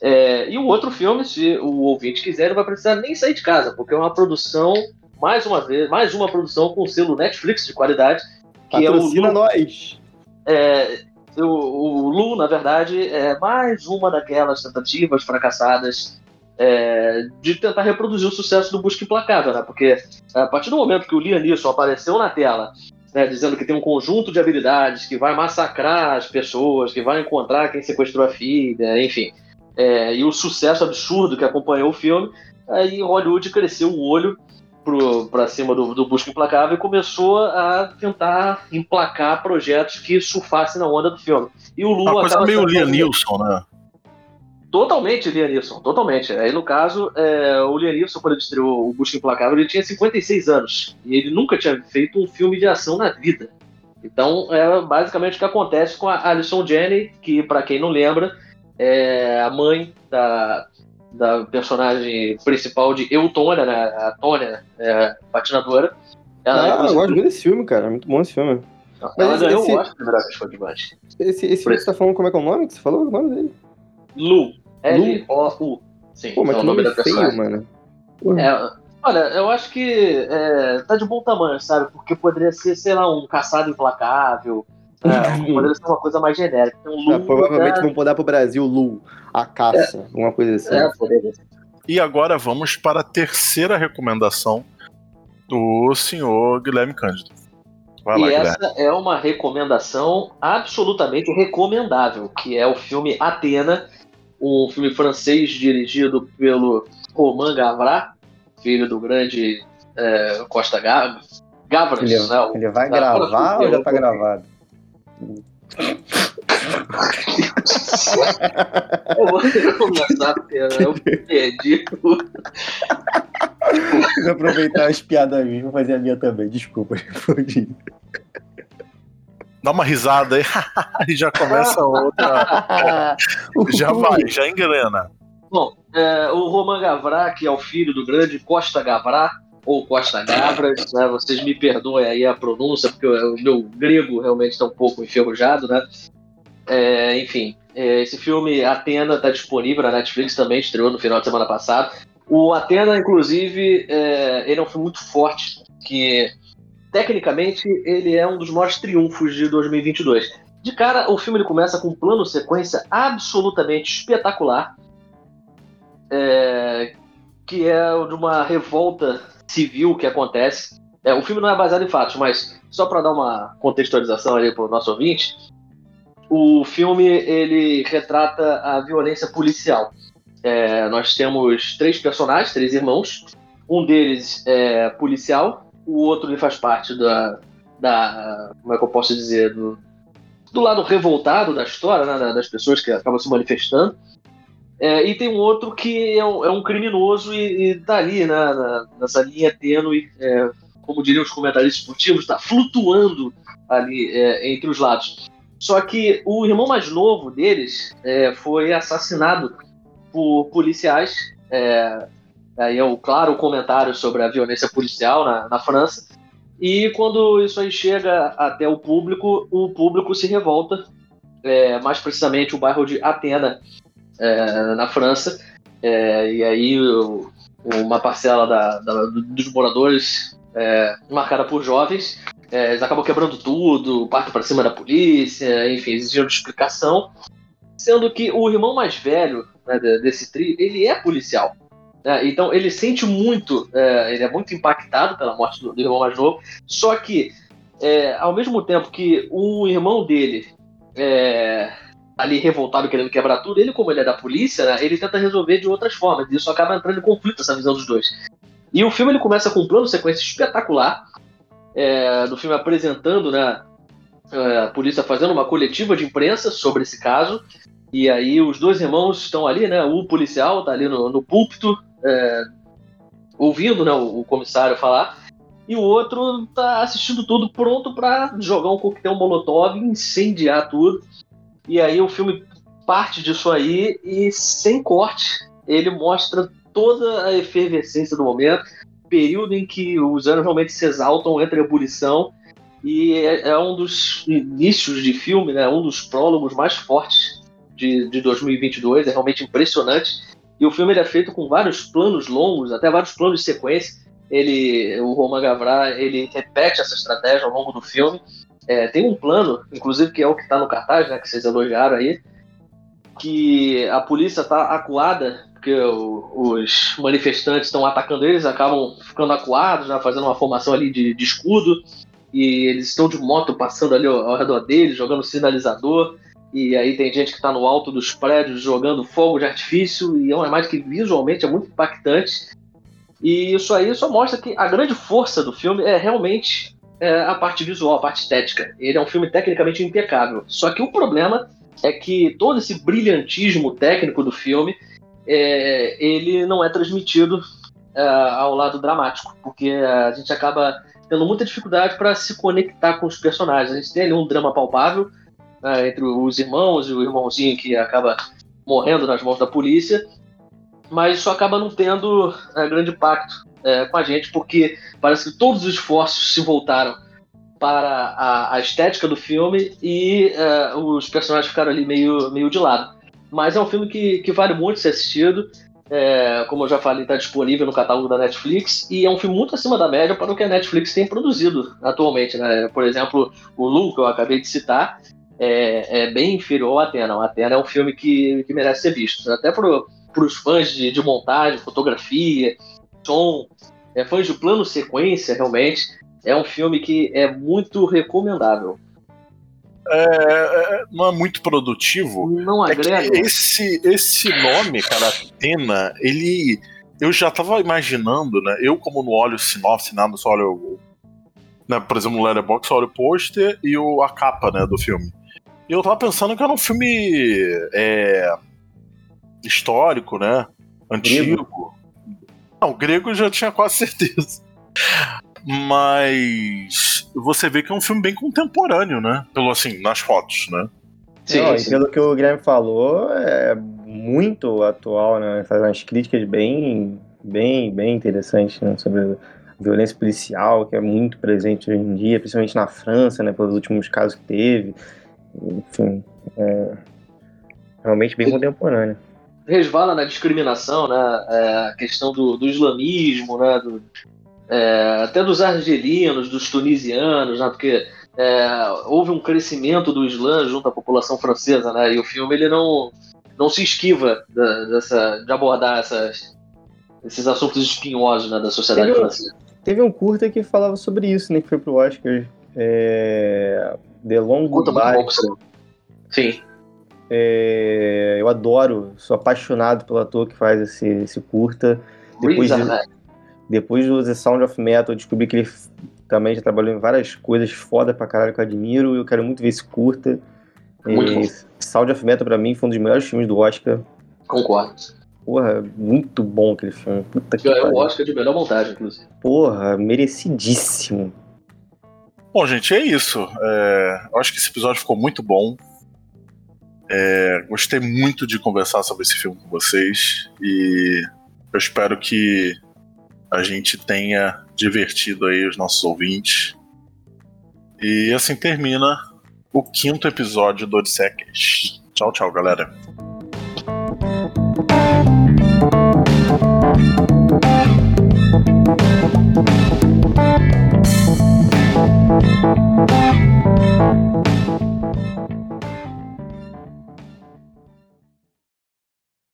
É, e o outro filme, se o ouvinte quiser, não vai precisar nem sair de casa, porque é uma produção, mais uma vez, mais uma produção com selo Netflix de qualidade, que é o Patrocina Lu, nós. é, o, o Lu, na verdade, é mais uma daquelas tentativas fracassadas é, de tentar reproduzir o sucesso do Busca Implacável, né? Porque a partir do momento que o Liam Neeson apareceu na tela, né, dizendo que tem um conjunto de habilidades, que vai massacrar as pessoas, que vai encontrar quem sequestrou a filha, enfim, é, e o sucesso absurdo que acompanhou o filme, aí Hollywood cresceu o olho pro, pra cima do, do Busca Implacável e começou a tentar emplacar projetos que surfassem na onda do filme. E o Lu Uma coisa meio Liam né? Totalmente Liam Neeson, totalmente. Aí no caso, é, o Liam Neeson, quando ele estreou o Busca Implacável, ele tinha 56 anos. E ele nunca tinha feito um filme de ação na vida. Então, é basicamente o que acontece com a Alison Janney, que, pra quem não lembra, é a mãe da, da personagem principal de Eutônia, né? A Tônia, é, patinadora. Ela, Ah, eu inclusive, gosto muito desse filme, cara. É muito bom esse filme. ela Mas esse- o Oscar de atriz coadjuvante. Esse, esse filme que você tá falando, como é que é o nome que você falou? O nome dele? Lu. L-O-U. Sim, Pô, mas é o nome da feio, personagem. mano. É, olha, eu acho que é, tá de bom tamanho, sabe? Porque poderia ser, sei lá, um caçado implacável. é, [laughs] poderia ser uma coisa mais genérica. Então, Lu, Ah, provavelmente né, vão mudar pro Brasil Lu, a caça, alguma coisa assim. é, poderia. E agora vamos para a terceira recomendação do senhor Guilherme Cândido. Vai lá, e Guilherme. essa é uma recomendação absolutamente recomendável, que é o filme Atena, um filme francês dirigido pelo Romain Gavras, filho do grande é, Costa Gavras. Gavras, ele, né? ele vai gravar ou já tá gravado? eu vou começar porque eu perdi. [laughs] Vou aproveitar as piadas minhas, vou fazer a minha também. Desculpa, [laughs] respondi. Dá uma risada aí [laughs] e já começa outra. [laughs] já vai, já engrena. Bom, é, o Roman Gavra, que é o filho do grande Costa Gavra, ou Costa Gavras, né? Vocês me perdoem aí a pronúncia, porque o meu grego realmente está um pouco enferrujado, né? É, enfim, é, esse filme Atena está disponível na Netflix também, estreou no final de semana passado. O Atena, inclusive, é, ele é um filme muito forte, que tecnicamente ele é um dos maiores triunfos de 2022. De cara, o filme ele começa com um plano sequência absolutamente espetacular, é, que é de uma revolta civil que acontece. É, o filme não é baseado em fatos, mas só para dar uma contextualização ali para o nosso ouvinte, o filme ele retrata a violência policial. É, nós temos três personagens, três irmãos. Um deles é policial, o outro ele faz parte da, da como é que eu posso dizer, do, do lado revoltado da história, né, das pessoas que acabam se manifestando. É, e tem um outro que é um, é um criminoso e, e tá ali né, na, nessa linha tênue, é, como diriam os comentaristas esportivos, está flutuando ali é, entre os lados. Só que o irmão mais novo deles é, foi assassinado por policiais. Aí é o claro comentário sobre a violência policial na, na França. E quando isso aí chega até o público, o público se revolta, é, mais precisamente o bairro de Atena, é, na França. É, e aí o, uma parcela da, da, dos moradores, é, marcada por jovens, é, eles acabam quebrando tudo, partem para cima da polícia, enfim, exigindo explicação. Sendo que o irmão mais velho né, desse trio, ele é policial. Né? Então ele sente muito, é, ele é muito impactado pela morte do, do irmão mais novo. Só que, é, ao mesmo tempo que o irmão dele é, ali revoltado querendo quebrar tudo, ele, como ele é da polícia, né, ele tenta resolver de outras formas. E isso acaba entrando em conflito, essa visão dos dois. E o filme ele começa com um plano sequência espetacular é, do filme apresentando né, é, a polícia fazendo uma coletiva de imprensa sobre esse caso. E aí os dois irmãos estão ali, né? O policial está ali no, no púlpito, é, ouvindo né, o, o, comissário falar, e o outro está assistindo tudo pronto para jogar um coquetel molotov, incendiar tudo. E aí o filme parte disso aí e sem corte ele mostra toda a efervescência do momento, período em que os anos realmente se exaltam entre a ebulição e é, é, um dos inícios de filme, né, um dos prólogos mais fortes de, de 2022, é realmente impressionante. E o filme ele é feito com vários planos longos, até vários planos de sequência. Ele, o Roman Gavra, ele repete essa estratégia ao longo do filme é, tem um plano, inclusive que é o que está no cartaz, né, que vocês elogiaram aí, que a polícia está acuada, porque o, os manifestantes estão atacando eles, acabam ficando acuados, né, fazendo uma formação ali de, de escudo, e eles estão de moto passando ali ao, ao redor deles, jogando sinalizador, e aí tem gente que está no alto dos prédios jogando fogo de artifício, e é uma imagem que visualmente é muito impactante. E isso aí só mostra que a grande força do filme é realmente é, a parte visual, a parte estética. Ele é um filme tecnicamente impecável. Só que o problema é que todo esse brilhantismo técnico do filme é, ele não é transmitido é, ao lado dramático, porque a gente acaba tendo muita dificuldade para se conectar com os personagens. A gente tem ali um drama palpável né, entre os irmãos e o irmãozinho que acaba morrendo nas mãos da polícia, mas isso acaba não tendo é, grande impacto é, com a gente, porque parece que todos os esforços se voltaram para a, a estética do filme e é, os personagens ficaram ali meio, meio de lado. Mas é um filme que, que vale muito ser assistido. É, como eu já falei, está disponível no catálogo da Netflix e é um filme muito acima da média para o que a Netflix tem produzido atualmente. Né? Por exemplo, o Lu, que eu acabei de citar, é, é bem inferior ao Atena. O Atena é um filme que, que merece ser visto. Até pro, para os fãs de, de montagem, fotografia, som, é, fãs de plano sequência, realmente. É um filme que é muito recomendável. É, é, não é muito produtivo. Não É agrega. que esse, esse nome, cara, Atena, ele. Eu já tava imaginando, né? Eu, como não olho sinopse, nada, só olho. o- Né, por exemplo, no Letterboxd, só olho o pôster e o, a capa né, do filme. E eu tava pensando que era um filme é, histórico, né? Antigo. Não, grego eu já tinha quase certeza. Mas você vê que é um filme bem contemporâneo, né? Pelo assim, nas fotos, né? Sim, Não, sim. pelo que o Guilherme falou, é muito atual, né? Faz umas críticas bem, bem, bem interessantes né? sobre a violência policial, que é muito presente hoje em dia, principalmente na França, né? Pelos últimos casos que teve. Enfim, é realmente bem contemporâneo. resvala na discriminação, né? É, a questão do, do islamismo, né? Do, é, até dos argelinos, dos tunisianos, né? Porque é, houve um crescimento do Islã junto à população francesa, né? E o filme ele não, não se esquiva da- dessa, de abordar essas, esses assuntos espinhosos né, da sociedade Teve um- francesa. Teve um curta que falava sobre isso, né? Que foi pro Oscar. É... The Long Goodbye. cinema. Sim. É, eu adoro, sou apaixonado pelo ator que faz esse, esse curta. Depois Riz de- Ahmed. Depois do The Sound of Metal, eu descobri que ele também já trabalhou em várias coisas foda pra caralho que eu admiro. e Eu quero muito ver esse curta. Muito E bom. Sound of Metal pra mim foi um dos melhores filmes do Oscar. Concordo. Porra, muito bom aquele filme. Puta que Ganhou o. Oscar de melhor montagem, inclusive. Porra, merecidíssimo. Bom, gente, é isso. É, eu acho que esse episódio ficou muito bom. É, gostei muito de conversar sobre esse filme com vocês e eu espero que a gente tenha divertido aí os nossos ouvintes. E assim termina o quinto episódio do Odissecast. Tchau, tchau, galera.